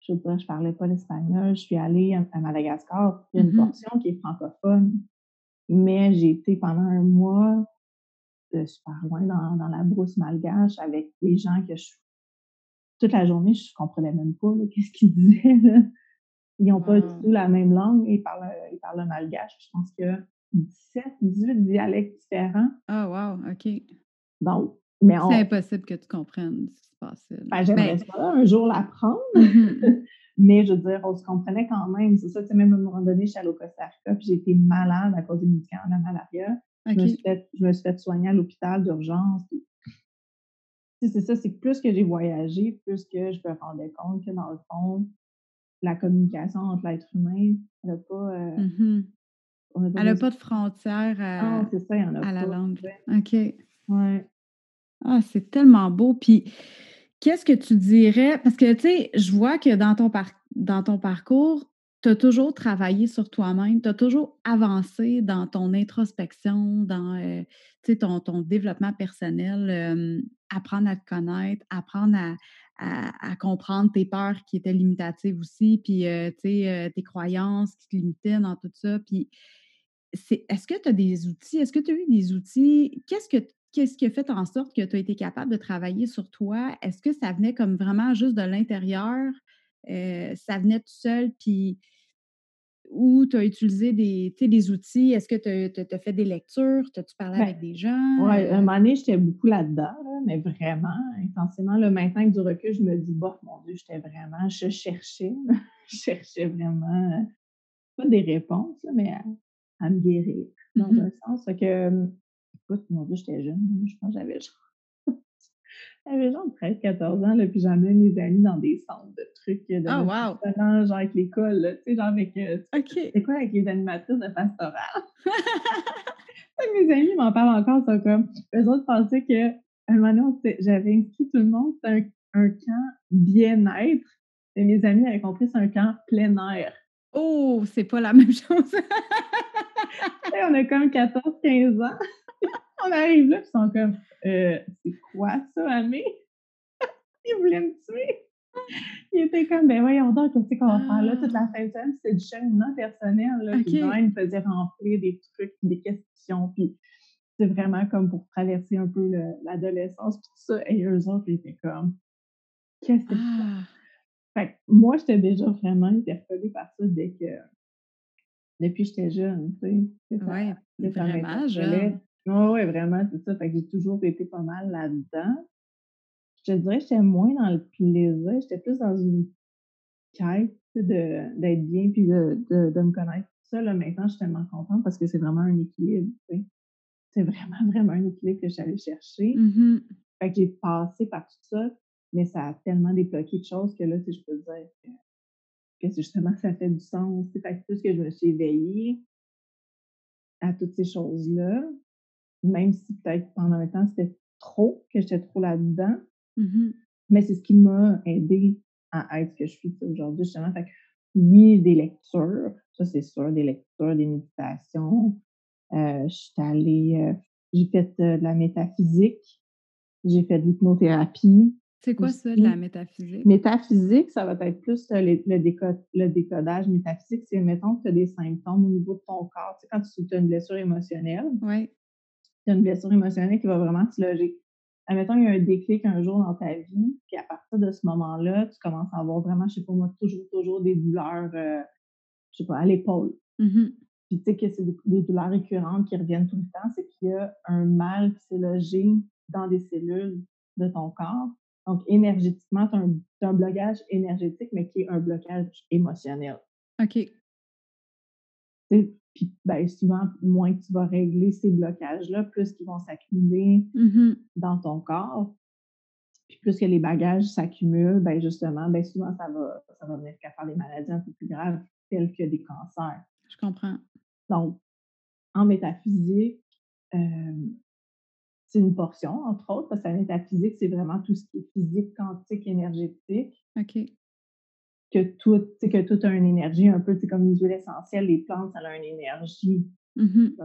je dire, je parlais pas l'espagnol, je suis allée à Madagascar, il y a une mmh portion qui est francophone, mais j'ai été pendant un mois de super loin dans, la brousse malgache avec des gens que je toute la journée, je comprenais même pas qu'est-ce qu'ils [laughs] disaient. Ils n'ont pas du tout la même langue, ils parlent, ils parlent le malgache. Je pense que 17, 18 dialectes différents. Ah, wow, OK. Donc, mais C'est impossible que tu comprennes ce qui se passe. Ben, J'aimerais ben un jour l'apprendre. Mmh [laughs] mais je veux dire, on se comprenait quand même. C'est ça, tu sais, même à un moment donné, je suis allée au Costa Rica, puis j'ai été malade à cause du médicament de la malaria. Je, me suis fait, je me suis fait soigner à l'hôpital d'urgence. C'est ça, c'est que plus que j'ai voyagé, plus que je me rendais compte que dans le fond, la communication entre l'être humain, elle n'a pas, euh, mmh elle n'a pas de frontière à, la langue. OK. Ouais. Ah, c'est tellement beau. Puis, qu'est-ce que tu dirais? Parce que, tu sais, je vois que dans ton, dans ton parcours, tu as toujours travaillé sur toi-même, tu as toujours avancé dans ton introspection, dans euh, ton, développement personnel, apprendre à te connaître, apprendre à, comprendre tes peurs qui étaient limitatives aussi, puis euh, euh, tes croyances qui te limitaient dans tout ça. Puis est-ce que tu as des outils? Est-ce que tu as eu des outils? Qu'est-ce que qu'est-ce qui a fait en sorte que tu as été capable de travailler sur toi? Est-ce que ça venait comme vraiment juste de l'intérieur? ça venait tout seul, puis où tu as utilisé des, des outils? Est-ce que tu as, fait des lectures? As-tu parlé Ben, avec des gens? Oui, un Euh, moment donné, j'étais beaucoup là-dedans, là, mais vraiment, intensément. Là, maintenant, avec du recul, je me dis, bah, mon Dieu, j'étais vraiment, je cherchais, [laughs] je cherchais vraiment, euh, pas des réponses, mais à, à me guérir, dans Mhm. un sens. Fait que, euh, écoute, mon Dieu, j'étais jeune. Je pense que j'avais genre, j'avais genre 13, 14 ans, là, puis j'emmenais mes amis dans des centres de trucs, euh, de Ah, notre wow! genre avec l'école, tu sais, genre avec, euh, OK. c'est quoi avec les animatrices de pastoral? [laughs] Mes amis m'en parlent encore, ils sont comme, eux autres pensaient que, un moment donné, j'avais inscrit tout le monde, c'était un, un camp bien-être, et mes amis avaient compris, c'est un camp plein air. oh, c'est pas la [laughs] même chose. On a comme 14, 15 ans. [laughs] on arrive là, puis ils sont comme, euh, c'est quoi ça, Amé? [laughs] Ils voulaient me tuer. Ils étaient comme, ben voyons donc, qu'est-ce qu'on va faire là toute la fin de semaine? C'était du cheminement personnel, là. Puis OK. vraiment, ils me faisaient remplir des trucs, des questions, puis c'est vraiment comme pour traverser un peu le- l'adolescence, puis tout ça. Et eux autres, ils étaient comme, qu'est-ce que c'est? Ah, Fait que moi, j'étais déjà vraiment interpellée par ça dès que, depuis que j'étais jeune, tu sais. ça vraiment m'interpellait. Oui, ouais, vraiment, c'est ça. Fait que j'ai toujours été pas mal là-dedans. Je te dirais que j'étais moins dans le plaisir, j'étais plus dans une quête d'être bien puis de, de, de me connaître. Ça, là, maintenant, je suis tellement contente parce que c'est vraiment un équilibre. tu sais. C'est vraiment, [laughs] vraiment un équilibre que j'allais chercher. Mhm. Fait que j'ai passé par tout ça, mais ça a tellement débloqué de choses que là, sais, je peux dire que, que c'est justement, ça fait du sens. Fait que plus que je me suis éveillée à toutes ces choses-là, même si peut-être pendant un temps, c'était trop, que j'étais trop là-dedans, Mhm. mais c'est ce qui m'a aidé à être ce que je suis aujourd'hui, justement. Fait que, oui, des lectures, ça c'est sûr, des lectures, des méditations. Euh, je suis allée, euh, j'ai fait euh, de la métaphysique, j'ai fait de l'hypnothérapie. C'est quoi ça, de la métaphysique? Métaphysique, ça va être plus le, le déco- le décodage métaphysique. C'est, mettons, que tu as des symptômes au niveau de ton corps. Tu sais, quand tu as une blessure émotionnelle, Oui. Tu as une blessure émotionnelle qui va vraiment se loger. Admettons, il y a un déclic un jour dans ta vie, puis à partir de ce moment-là, tu commences à avoir vraiment, je sais pas moi, toujours, toujours des douleurs, euh, je sais pas, à l'épaule. Mhm. Puis tu sais que c'est des, des douleurs récurrentes qui reviennent tout le temps, c'est qu'il y a un mal qui s'est logé dans des cellules de ton corps. Donc, énergétiquement, tu as un, blocage énergétique, mais qui est un blocage émotionnel. OK. Puis ben, souvent, moins que tu vas régler ces blocages-là, plus qu'ils vont s'accumuler Mhm. dans ton corps. Puis plus que les bagages s'accumulent, ben justement, ben souvent, ça va, ça va venir qu'à faire des maladies un peu plus graves, telles que des cancers. Je comprends. Donc, en métaphysique, euh, c'est une portion, entre autres, parce que la métaphysique, c'est vraiment tout ce qui est physique, quantique, énergétique, OK. Que tout, que tout a une énergie un peu, comme les huiles essentielles, les plantes, ça a une énergie. Mhm.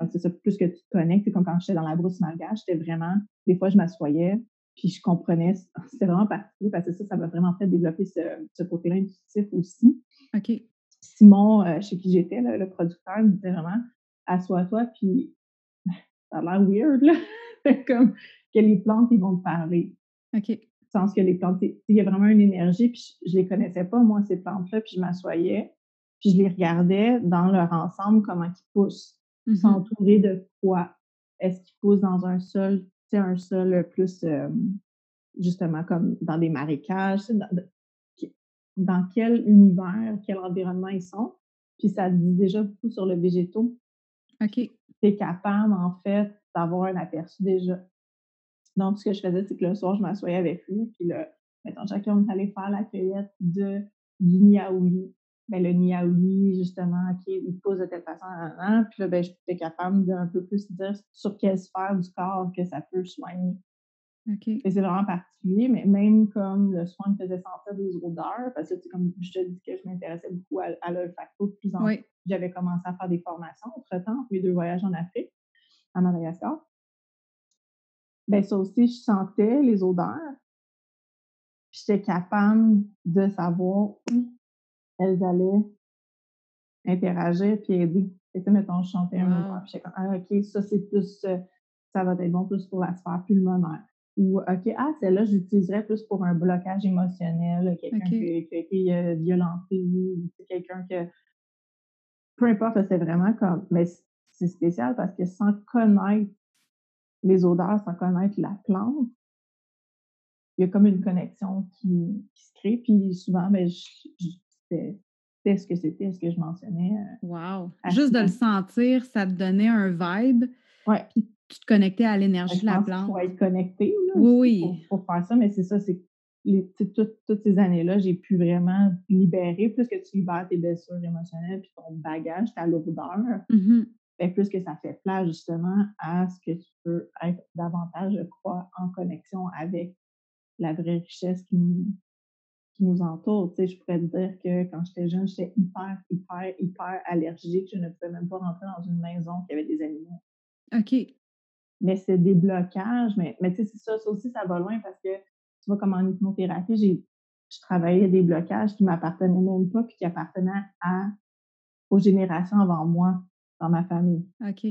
Donc, c'est ça, plus que tu te connectes, comme quand j'étais dans la brousse malgache, j'étais vraiment, des fois, je m'assoyais, puis je comprenais, c'était [laughs] vraiment particulier, parce que ça, ça m'a vraiment fait développer ce, ce côté-là intuitif aussi. OK. Simon, euh, chez qui j'étais, le producteur, me disait vraiment assois-toi, puis [laughs] ça a l'air weird, là. [laughs] Comme que les plantes, ils vont te parler. OK. Sens que les plantes, il y a vraiment une énergie, puis je, je les connaissais pas, moi, ces plantes-là, puis je m'assoyais, puis je les regardais dans leur ensemble, comment ils poussent, s'entourer de quoi? Est-ce qu'ils poussent dans un sol, sais, un sol plus, euh, justement, comme dans des marécages, dans quel univers, quel environnement ils sont? Puis ça dit déjà beaucoup sur le végétaux. OK. Tu es capable, en fait, d'avoir un aperçu déjà. Donc, ce que je faisais, c'est que le soir, je m'assoyais avec lui, puis là, mettons, chacun, on allé faire la cueillette de, du niaouli. Ben, le niaouli, justement, OK, il pousse de telle façon, nan. puis là, ben, j'étais capable d'un peu plus dire sur quelle sphère du corps que ça peut soigner. OK. Et c'est vraiment particulier, mais même comme le soin me faisait sentir des odeurs, parce que, tu sais, comme je te dis que je m'intéressais beaucoup à, à l'olfacto de plus en plus. Oui. J'avais commencé à faire des formations entre-temps, entre mes deux voyages en Afrique, à Madagascar. Ben ça aussi, je sentais les odeurs. Puis J'étais capable de savoir où elles allaient interagir puis aider. Et mettons, je chantais un odeur, puis j'étais comme, ah, OK, ça, c'est plus, euh, ça va être bon plus pour la sphère pulmonaire. Ou, OK, ah, celle-là, j'utiliserais plus pour un blocage émotionnel, quelqu'un qui, a été euh, violenté, ou quelqu'un que. Peu importe, c'est vraiment comme. Mais c'est spécial parce que sans connaître les odeurs, sans connaître la plante, il y a comme une connexion qui, se crée. Puis souvent, ben, c'était ce que c'était, ce que je mentionnais. Euh, wow! Juste de le sentir, ça te donnait un vibe. Ouais. Puis tu te connectais à l'énergie de la plante. Pour être connecté, oui, oui. Pour, faire ça, mais c'est ça, c'est toutes, toutes ces années-là, j'ai pu vraiment libérer. Plus que tu libères tes blessures émotionnelles puis ton bagage, ta lourdeur, mm plus que ça fait place justement à ce que tu peux être davantage, je crois, en connexion avec la vraie richesse qui nous, qui nous entoure. Tu sais, je pourrais te dire que quand j'étais jeune, j'étais hyper, hyper, hyper allergique. Je ne pouvais même pas rentrer dans une maison qui avait des animaux. OK. Mais c'est des blocages. Mais, mais tu sais, c'est ça, ça aussi, ça va loin parce que tu vois, comme en hypnothérapie, j'ai je travaillais des blocages qui ne m'appartenaient même pas puis qui appartenaient à, aux générations avant moi dans ma famille. OK.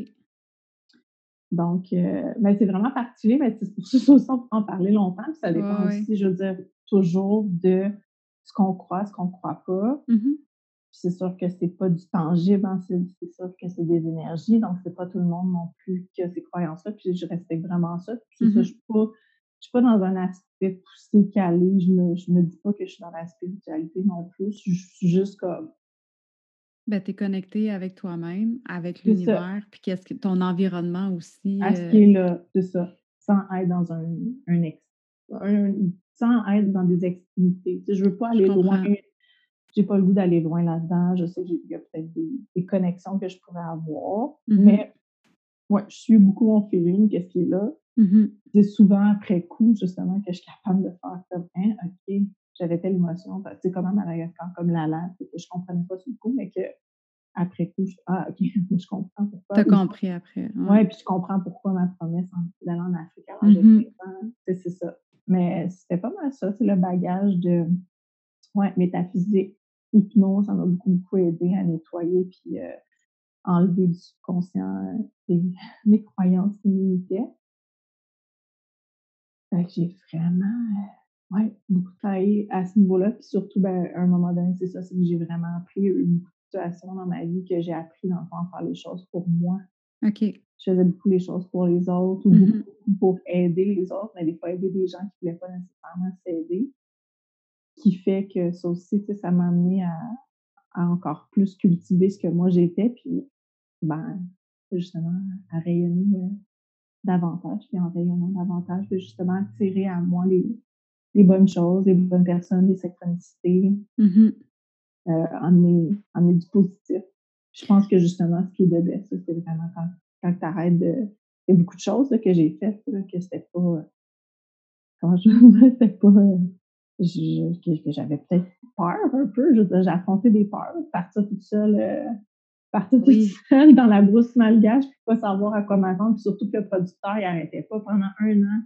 Donc, euh, ben, c'est vraiment particulier, mais c'est pour ça que on peut en parler longtemps. Puis ça dépend aussi, je veux dire, toujours de ce qu'on croit, ce qu'on ne croit pas. Mm-hmm. C'est sûr que c'est pas du tangible, hein, c'est sûr que c'est des énergies, donc c'est pas tout le monde non plus qui a ces croyances-là. Puis je respecte vraiment ça. Puis ça, mm-hmm. je suis pas, je suis pas dans un aspect poussé, calé. Je me, je me dis pas que je suis dans la spiritualité non plus. Je suis juste comme ben, tu es connecté avec toi-même, avec l'univers, puis qu'est-ce que ton environnement aussi. À ce qui est là, c'est ça. Sans être dans un, un, ex, sans être dans des extrémités. Je veux pas aller loin. J'ai pas le goût d'aller loin là-dedans. Je sais qu'il y a peut-être des, connexions que je pourrais avoir, mmh mais ouais, je suis beaucoup mon feeling, qu'est-ce qui est là. Mmh c'est souvent après coup, justement, que je suis capable de faire comme, hein, OK, j'avais telle émotion, tu sais, comme à Madagascar, comme la langue, que je comprenais pas sur le coup, mais que après coup, je, ah, OK, [laughs] je comprends pourquoi. Tu as compris après. Oui, ouais, puis je comprends pourquoi ma promesse d'aller en Afrique à mmh c'est ça. Mais c'était pas mal ça, c'est le bagage de ouais, métaphysique, hypnose, ça m'a beaucoup, beaucoup aidé à nettoyer puis euh, enlever du subconscient [laughs] les, les croyances qui. Fait que j'ai vraiment euh, oui, beaucoup travaillé à ce niveau-là. Puis surtout, ben, à un moment donné, c'est ça, c'est que j'ai vraiment appris une situation dans ma vie que j'ai appris dans à faire les choses pour moi. OK. Je faisais beaucoup les choses pour les autres ou mmh beaucoup pour aider les autres, mais des fois aider des gens qui ne voulaient pas nécessairement s'aider. Qui fait que ça aussi, ça m'a amené à, à, encore plus cultiver ce que moi j'étais, puis ben, justement, à rayonner euh, davantage, puis en rayonnant davantage, justement attirer à moi les, les bonnes choses, les bonnes personnes, les synchronicités, mmh euh, amener, du positif. Je pense que justement, ce qui est de best, c'est vraiment quand, quand tu arrêtes de. Il y a beaucoup de choses que j'ai faites que c'était pas. Comment je c'était pas. que, j'avais peut-être peur un peu. J'ai affronté des peurs, partir toute seule. Euh, partir toute seule dans la brousse malgache, puis pas savoir à quoi m'attendre, puis surtout que le producteur, il arrêtait pas pendant un an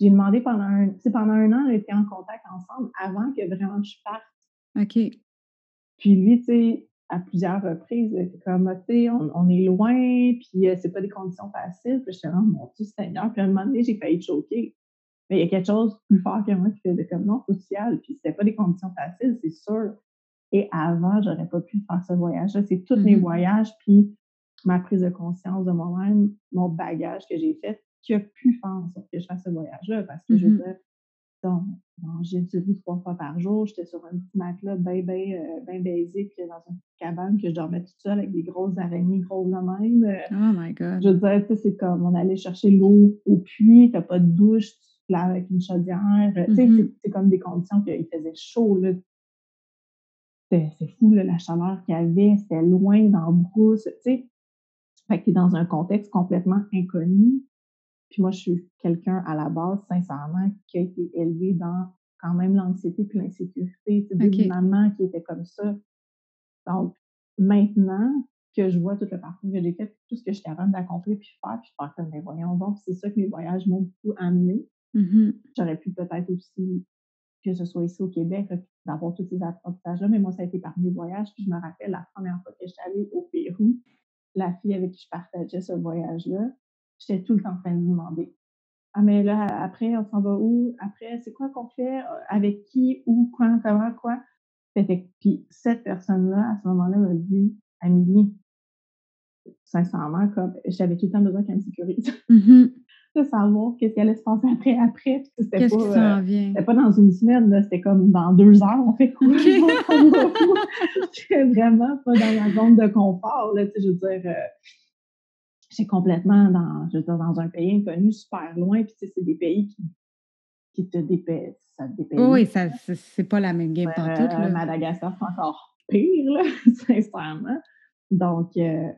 j'ai demandé pendant un, pendant un an, on était en contact ensemble avant que vraiment je parte. OK. Puis lui, tu sais, à plusieurs reprises, il était comme, tu sais, on, est loin, puis euh, c'est pas des conditions faciles. Puis je suis oh mon Dieu Seigneur. Puis à un moment donné, j'ai failli choquer. Mais il y a quelque chose de plus fort que moi qui faisait comme, non, social. Puis c'était pas des conditions faciles, c'est sûr. Et avant, j'aurais pas pu faire ce voyage-là. C'est tous mes mmh voyages, puis ma prise de conscience de moi-même, mon bagage que j'ai fait, qui a pu faire en sorte que je fasse ce voyage-là. Parce que je veux mmh dire, j'ai du trois fois par jour, j'étais sur un petit matelas bien, bien, euh, bien basique dans une cabane que je dormais toute seule avec des grosses araignées grosses de même. Euh. Oh my God. Je veux dire, c'est comme on allait chercher l'eau au puits, t'as pas de douche, tu te laves avec une chaudière. Tu sais, mmh c'est comme des conditions qu'il faisait chaud, là. C'est fou, là, la chaleur qu'il y avait, c'était loin dans le brousse, tu sais. Fait que dans un contexte complètement inconnu. Puis moi, je suis quelqu'un à la base, sincèrement, qui a été élevé dans quand même l'anxiété puis l'insécurité. C'est okay. maman qui était comme ça. Donc, maintenant que je vois tout le parcours que j'ai fait, tout ce que je suis capable d'accomplir puis faire, puis faire comme mes voyons. Donc, c'est ça que mes voyages m'ont beaucoup amené. Mmh J'aurais pu peut-être aussi, que ce soit ici au Québec, d'avoir tous ces apprentissages-là, mais moi, ça a été par mes voyages. Puis je me rappelle la première fois que j'étais allée au Pérou, la fille avec qui je partageais ce voyage-là, j'étais tout le temps en train de demander Ah, mais là, après, on s'en va où? Après, c'est quoi qu'on fait? Avec qui? Où? Quand? Comment? Quoi? puis cette personne-là, à ce moment-là, m'a dit, Amélie, sincèrement, comme j'avais tout le temps besoin qu'elle me sécurise. [laughs] Mm-hmm. de savoir qu'est-ce qui allait se passer après, après. C'était pas, euh, c'était pas dans une semaine, c'était comme dans deux heures, on fait quoi? [laughs] [laughs] J'étais vraiment pas dans la zone de confort, là, je veux dire, euh, j'ai complètement dans, je veux dire, dans un pays inconnu, super loin, puis c'est des pays qui, qui te dépaissent. Ça te. Oui, ça, c'est pas la même game partout. Madagascar, c'est encore pire, là, [laughs] sincèrement. Donc, euh,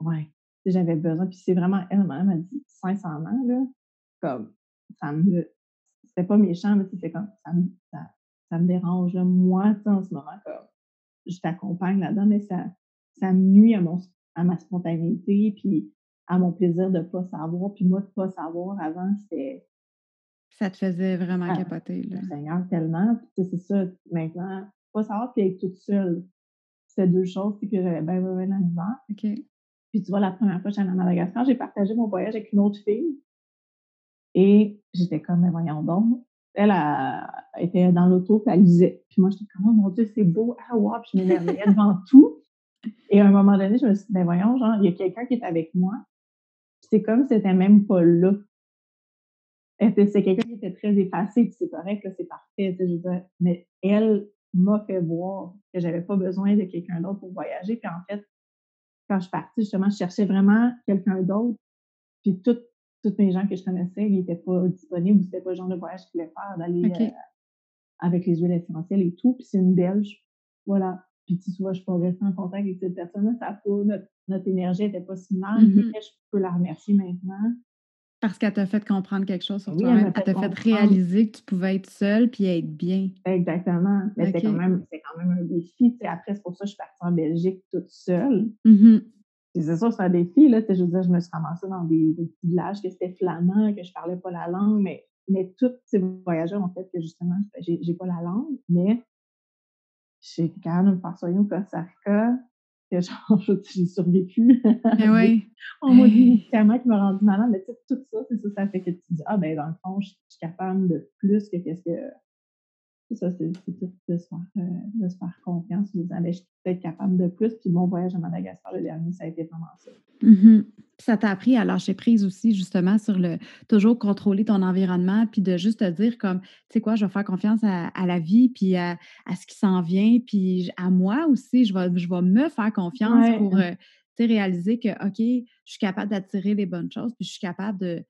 ouais, j'avais besoin. Puis c'est vraiment elle, elle m'a dit, sincèrement, là, comme, ça me. C'était pas méchant, mais c'est comme, ça me, ça, me dérange. Là. Moi, en ce moment, comme, je t'accompagne là-dedans, mais ça, ça me nuit à, mon, à ma spontanéité, puis à mon plaisir de ne pas savoir. Puis moi, de ne pas savoir avant, c'était. Ça te faisait vraiment ah, capoter, là. Seigneur, tellement. Puis c'est ça, maintenant, pas savoir puis être toute seule. C'est deux choses que j'avais bien, bien, bien la OK. Puis tu vois, la première fois que j'allais à Madagascar, j'ai partagé mon voyage avec une autre fille. Et j'étais comme, mais voyons donc. Elle a, était dans l'auto, puis elle lisait. Puis moi, j'étais comme, oh mon Dieu, c'est beau. Ah, wow. Puis je m'énervais devant tout. Et à un moment donné, je me suis dit, ben voyons, genre, il y a quelqu'un qui est avec moi. C'est comme si c'était même pas là. C'est quelqu'un qui était très effacé, puis c'est correct, c'est parfait. Je veux dire, mais elle m'a fait voir que j'avais pas besoin de quelqu'un d'autre pour voyager. Puis en fait, quand je suis partie, justement, je cherchais vraiment quelqu'un d'autre. Puis toutes, toutes mes gens que je connaissais, ils n'étaient pas disponibles, c'était pas le genre de voyage qu'ils voulaient faire, d'aller euh, avec les huiles essentielles et tout. Puis c'est une Belge. Voilà. Puis tu vois, je peux rester en contact avec cette personne-là. Ça notre, notre énergie n'était pas similaire, mais je peux la remercier maintenant. Parce qu'elle t'a fait comprendre quelque chose sur toi-même. Elle t'a fait réaliser que tu pouvais être seule puis être bien. Exactement. Mais c'était quand, même, quand même un défi. après, c'est pour ça que je suis partie en Belgique toute seule. Mm-hmm. C'est sûr, c'est un défi. Là. Je veux dire, je me suis ramassée dans des, petits villages que c'était flamand, que je parlais pas la langue, mais, mais tous ces voyageurs ont fait que justement, j'ai pas la langue, mais j'ai quand même faire soigner au Costa Rica, que genre, [laughs] j'ai survécu. [laughs] Eh oui. On m'a dit médicaments qui m'a rendu malade, mais tu sais, tout ça, c'est ça, ça fait que tu dis, ah, ben, dans le fond, je suis capable de plus que qu'est-ce que. Ça, c'est tout de se, faire, euh, de se faire confiance. Je me disais, ben, je suis peut-être capable de plus. Puis mon voyage à Madagascar, le dernier, ça a été vraiment ça. Mm-hmm. Ça t'a appris à lâcher prise aussi, justement, sur le toujours contrôler ton environnement, puis de juste te dire comme, tu sais quoi, je vais faire confiance à, la vie, puis à, ce qui s'en vient, puis à moi aussi, je vais, je vais me faire confiance pour euh, réaliser que, OK, je suis capable d'attirer les bonnes choses, puis je suis capable de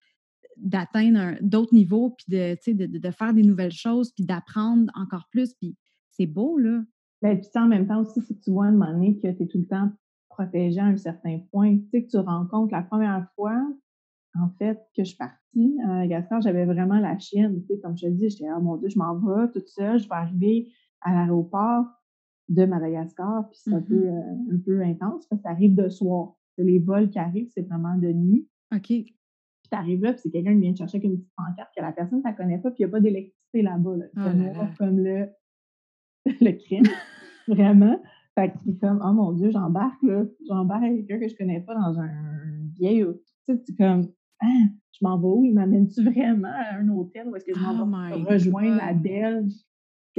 d'atteindre d'autres niveaux, puis de, de, de, faire des nouvelles choses, puis d'apprendre encore plus, puis c'est beau, là. Mais ben, puis en même temps aussi, si tu vois à un moment donné que tu es tout le temps protégeant à un certain point. Tu sais, que tu rencontres la première fois, en fait, que je suis partie à Madagascar, j'avais vraiment la chienne. Tu sais, comme je te dis, j'étais, oh mon Dieu, je m'en vais toute seule, je vais arriver à l'aéroport de Madagascar, puis c'est un, peu, mm-hmm. euh, un peu intense parce que ça arrive de soir. Les vols qui arrivent, c'est vraiment de nuit. OK. Arrives là, puis c'est quelqu'un qui vient te chercher avec une petite pancarte que la personne ne connaît pas, puis il n'y a pas d'électricité là-bas. Là. Oh comme le, [laughs] le crime, [laughs] vraiment. Fait que c'est comme, oh mon Dieu, j'embarque, là. J'embarque avec quelqu'un que je connais pas dans un vieil hôtel. Tu sais, c'est comme, ah, je m'en vais où? Il m'amène-tu vraiment à un hôtel où est-ce que je m'en vais? oh rejoindre la Belge?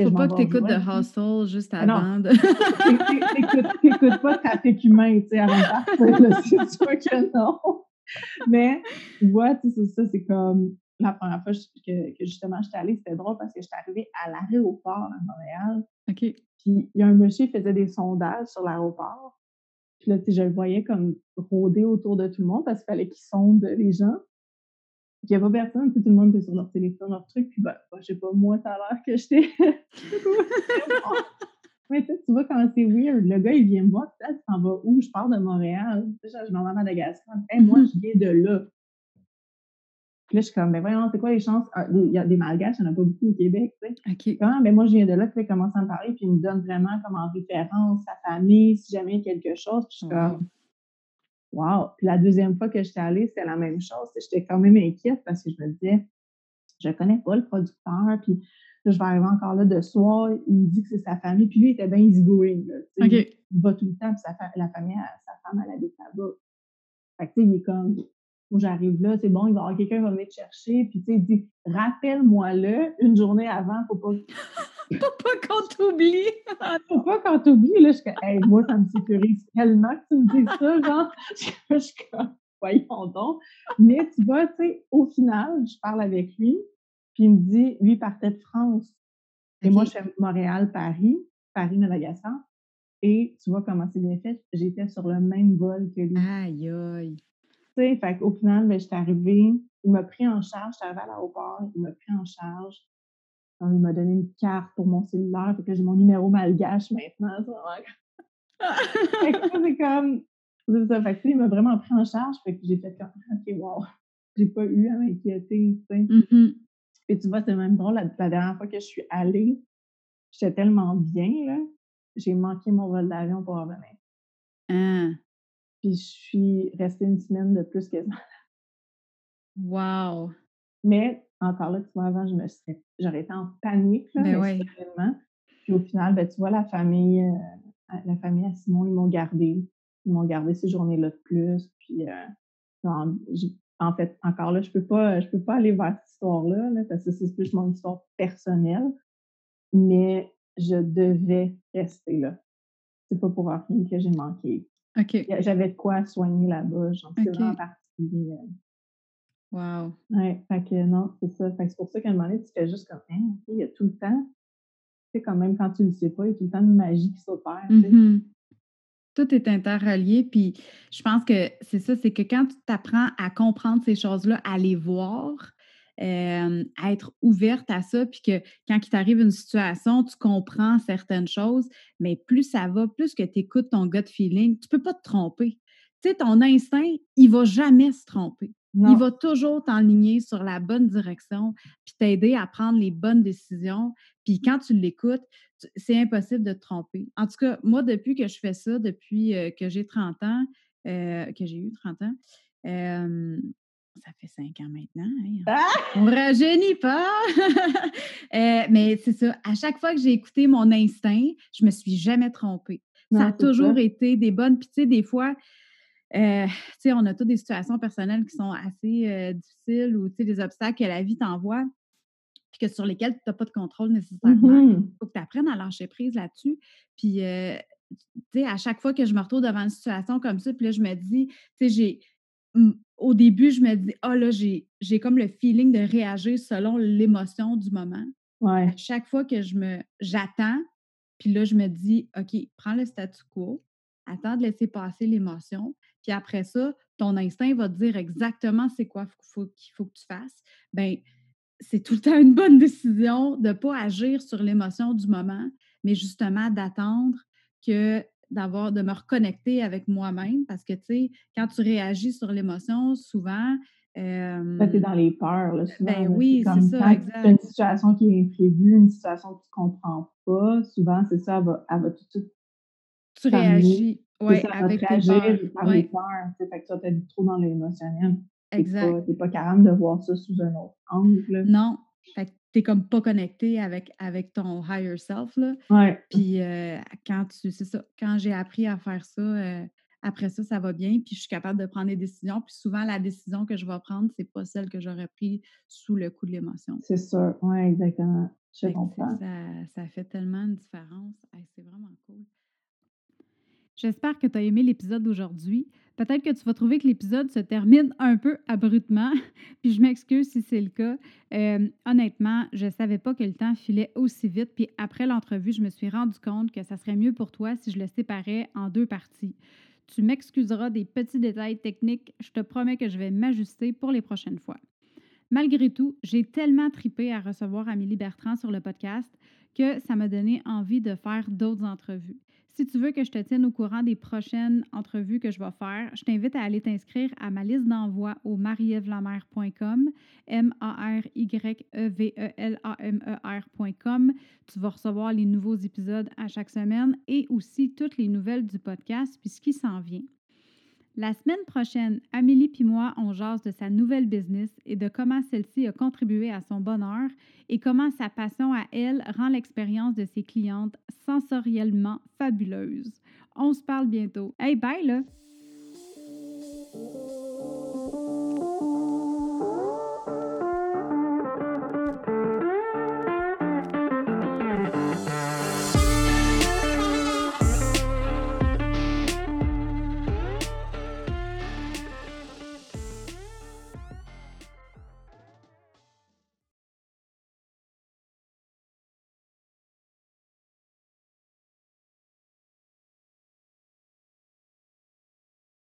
Faut pas que tu écoutes de Hustle juste ah avant. de... T'écoutes pas trafic humain, tu sais, avant de partir, [laughs] c'est sûr que non. Mais, tu vois, tu sais, c'est ça, c'est comme la première fois que, que justement j'étais allée, c'était drôle parce que j'étais arrivée à l'aéroport à Montréal. OK. Puis il y a un monsieur qui faisait des sondages sur l'aéroport. Puis là, tu sais, je le voyais comme rôder autour de tout le monde parce qu'il fallait qu'il sonde les gens. Puis il n'y a pas personne, tout le monde était sur leur téléphone, leur truc. Puis ben, ben je sais pas, moi, ça a l'air que j'étais. [laughs] [laughs] Mais tu vois comment c'est weird. Le gars, il vient me voir, tu s'en vas où? Je pars de Montréal. Je m'en vais à Madagascar. Hey, moi, je viens de là. Puis là, je suis comme, ben voyons, c'est quoi les chances? Ah, il y a des malgaches, il n'y en a pas beaucoup au Québec, tu sais. OK. Comment? Ben moi, je viens de là, puis il commence à me parler, puis il me donne vraiment comme en référence sa famille, si jamais il y a quelque chose. Puis je suis comme, wow. Puis la deuxième fois que j'étais allée, c'était la même chose. J'étais quand même inquiète parce que je me disais, je connais pas le producteur, puis je vais arriver encore là de soir, il me dit que c'est sa famille, puis lui, il était bien easygoing, là. Il va tout le temps, puis sa, la famille, sa femme, elle habite là-bas. Fait que, tu sais, il est comme, Moi, j'arrive là, c'est bon, il va y avoir quelqu'un qui va venir te chercher. Puis, tu sais, il dit, rappelle-moi-le une journée avant, faut pas. [laughs] faut pas qu'on t'oublie. [laughs] faut pas qu'on t'oublie. Là, je suis hey, moi, ça me sécurise tellement que tu me dis ça, genre. [laughs] je suis comme, voyons donc. Mais tu vois, tu sais, au final, je parle avec lui, puis il me dit, lui, il partait de France. Et moi, je fais Montréal-Paris, Paris-Madagascar. Et tu vois comment c'est bien fait, j'étais sur le même vol que lui. Aïe, aïe. Tu sais, fait au final, ben, j'étais arrivée, il m'a pris en charge, j'étais arrivée à l'aéroport, il m'a pris en charge. il m'a donné une carte pour mon cellulaire, fait que j'ai mon numéro malgache maintenant. [laughs] c'est comme, c'est ça, fait que, il m'a vraiment pris en charge, fait que j'ai fait comme, OK, wow, j'ai pas eu à m'inquiéter, tu sais. Mm-hmm. Et tu vois, c'est même drôle, la, la, dernière fois que je suis allée, j'étais tellement bien, là, j'ai manqué mon vol d'avion pour revenir. Hein? Puis je suis restée une semaine de plus que ça. Wow! Mais encore là, tu vois, avant, je me serais, j'aurais été en panique, là, ben mais Puis au final, ben, tu vois, la famille, euh, la famille à Simon, ils m'ont gardé. Ils m'ont gardé ces journées-là de plus. Puis en, en, fait, encore là, je peux pas, je peux pas aller vers cette histoire-là, là, parce que c'est plus mon histoire personnelle. Mais je devais rester là. C'est pas pour rien que j'ai manqué. OK. J'avais de quoi soigner là-bas. J'en sais vraiment particulier. Euh. Wow. Ouais, fait que non, c'est ça. c'est pour ça qu'à un moment donné, tu fais juste comme, hein, il y a tout le temps. Tu sais, quand même, quand tu le sais pas, il y a tout le temps de magie qui s'opère. Mm-hmm. Tout est interrelié. Puis je pense que c'est ça, c'est que quand tu t'apprends à comprendre ces choses-là, à les voir, à être ouverte à ça, puis que quand il t'arrive une situation, tu comprends certaines choses, mais plus ça va, plus que tu écoutes ton gut feeling, tu peux pas te tromper. Tu sais, ton instinct, il va jamais se tromper. Il va toujours t'enligner sur la bonne direction, puis t'aider à prendre les bonnes décisions. Puis quand tu l'écoutes, c'est impossible de te tromper. En tout cas, moi, depuis que je fais ça, depuis que j'ai 30 ans, que j'ai eu 30 ans, ça fait cinq ans maintenant. Hein, ah! On ne rajeunit pas. [laughs] Euh, mais c'est ça. À chaque fois que j'ai écouté mon instinct, je ne me suis jamais trompée. ça a toujours été des bonnes. Puis, tu sais, des fois, euh, on a toutes des situations personnelles qui sont assez euh, difficiles ou, des obstacles que la vie t'envoie puis que sur lesquels tu n'as pas de contrôle nécessairement. Il mmh faut que tu apprennes à lâcher prise là-dessus. Puis, sais, à chaque fois que je me retrouve devant une situation comme ça, puis là, je me dis, tu sais, j'ai au début, je me dis, ah là, j'ai comme le feeling de réagir selon l'émotion du moment. Ouais. chaque fois que je me j'attends, puis là, je me dis, OK, prends le statu quo, attends de laisser passer l'émotion, puis après ça, ton instinct va te dire exactement c'est quoi qu'il faut, que tu fasses. Bien, c'est tout le temps une bonne [laughs] décision de ne pas agir sur l'émotion du moment, mais justement d'attendre que d'avoir de me reconnecter avec moi-même parce que tu sais quand tu réagis sur l'émotion souvent euh, tu es dans les peurs là, souvent, ben oui c'est ça exact. une situation qui est imprévue une situation que tu comprends pas souvent c'est ça elle va, elle va tout de suite tu réagis oui avec tes peurs par les peurs fait que toi tu es trop dans l'émotionnel exact tu n'es pas, pas capable de voir ça sous un autre angle non fait t'es comme pas connecté avec, avec ton higher self. Là. Ouais. Puis euh, quand tu, c'est ça, quand j'ai appris à faire ça, euh, après ça, ça va bien, puis je suis capable de prendre des décisions. Puis souvent, la décision que je vais prendre, c'est pas celle que j'aurais prise sous le coup de l'émotion. C'est sûr, oui, exactement. Je comprends. Ça, ça, fait tellement une différence. c'est vraiment cool. J'espère que tu as aimé l'épisode d'aujourd'hui. Peut-être que tu vas trouver que l'épisode se termine un peu abruptement, [laughs] puis je m'excuse si c'est le cas. Euh, honnêtement, je ne savais pas que le temps filait aussi vite, puis après l'entrevue, je me suis rendu compte que ça serait mieux pour toi si je le séparais en deux parties. Tu m'excuseras des petits détails techniques, je te promets que je vais m'ajuster pour les prochaines fois. Malgré tout, j'ai tellement tripé à recevoir Amélie Bertrand sur le podcast que ça m'a donné envie de faire d'autres entrevues. Si tu veux que je te tienne au courant des prochaines entrevues que je vais faire, je t'invite à aller t'inscrire à ma liste d'envoi au marievlamer.com, M-A-R-Y-E-V-E-L-A-M-E-R.com. Tu vas recevoir les nouveaux épisodes à chaque semaine et aussi toutes les nouvelles du podcast puis qui s'en vient. La semaine prochaine, Amélie puis moi, on jase de sa nouvelle business et de comment celle-ci a contribué à son bonheur et comment sa passion à elle rend l'expérience de ses clientes sensoriellement fabuleuse. On se parle bientôt. Hey, bye là!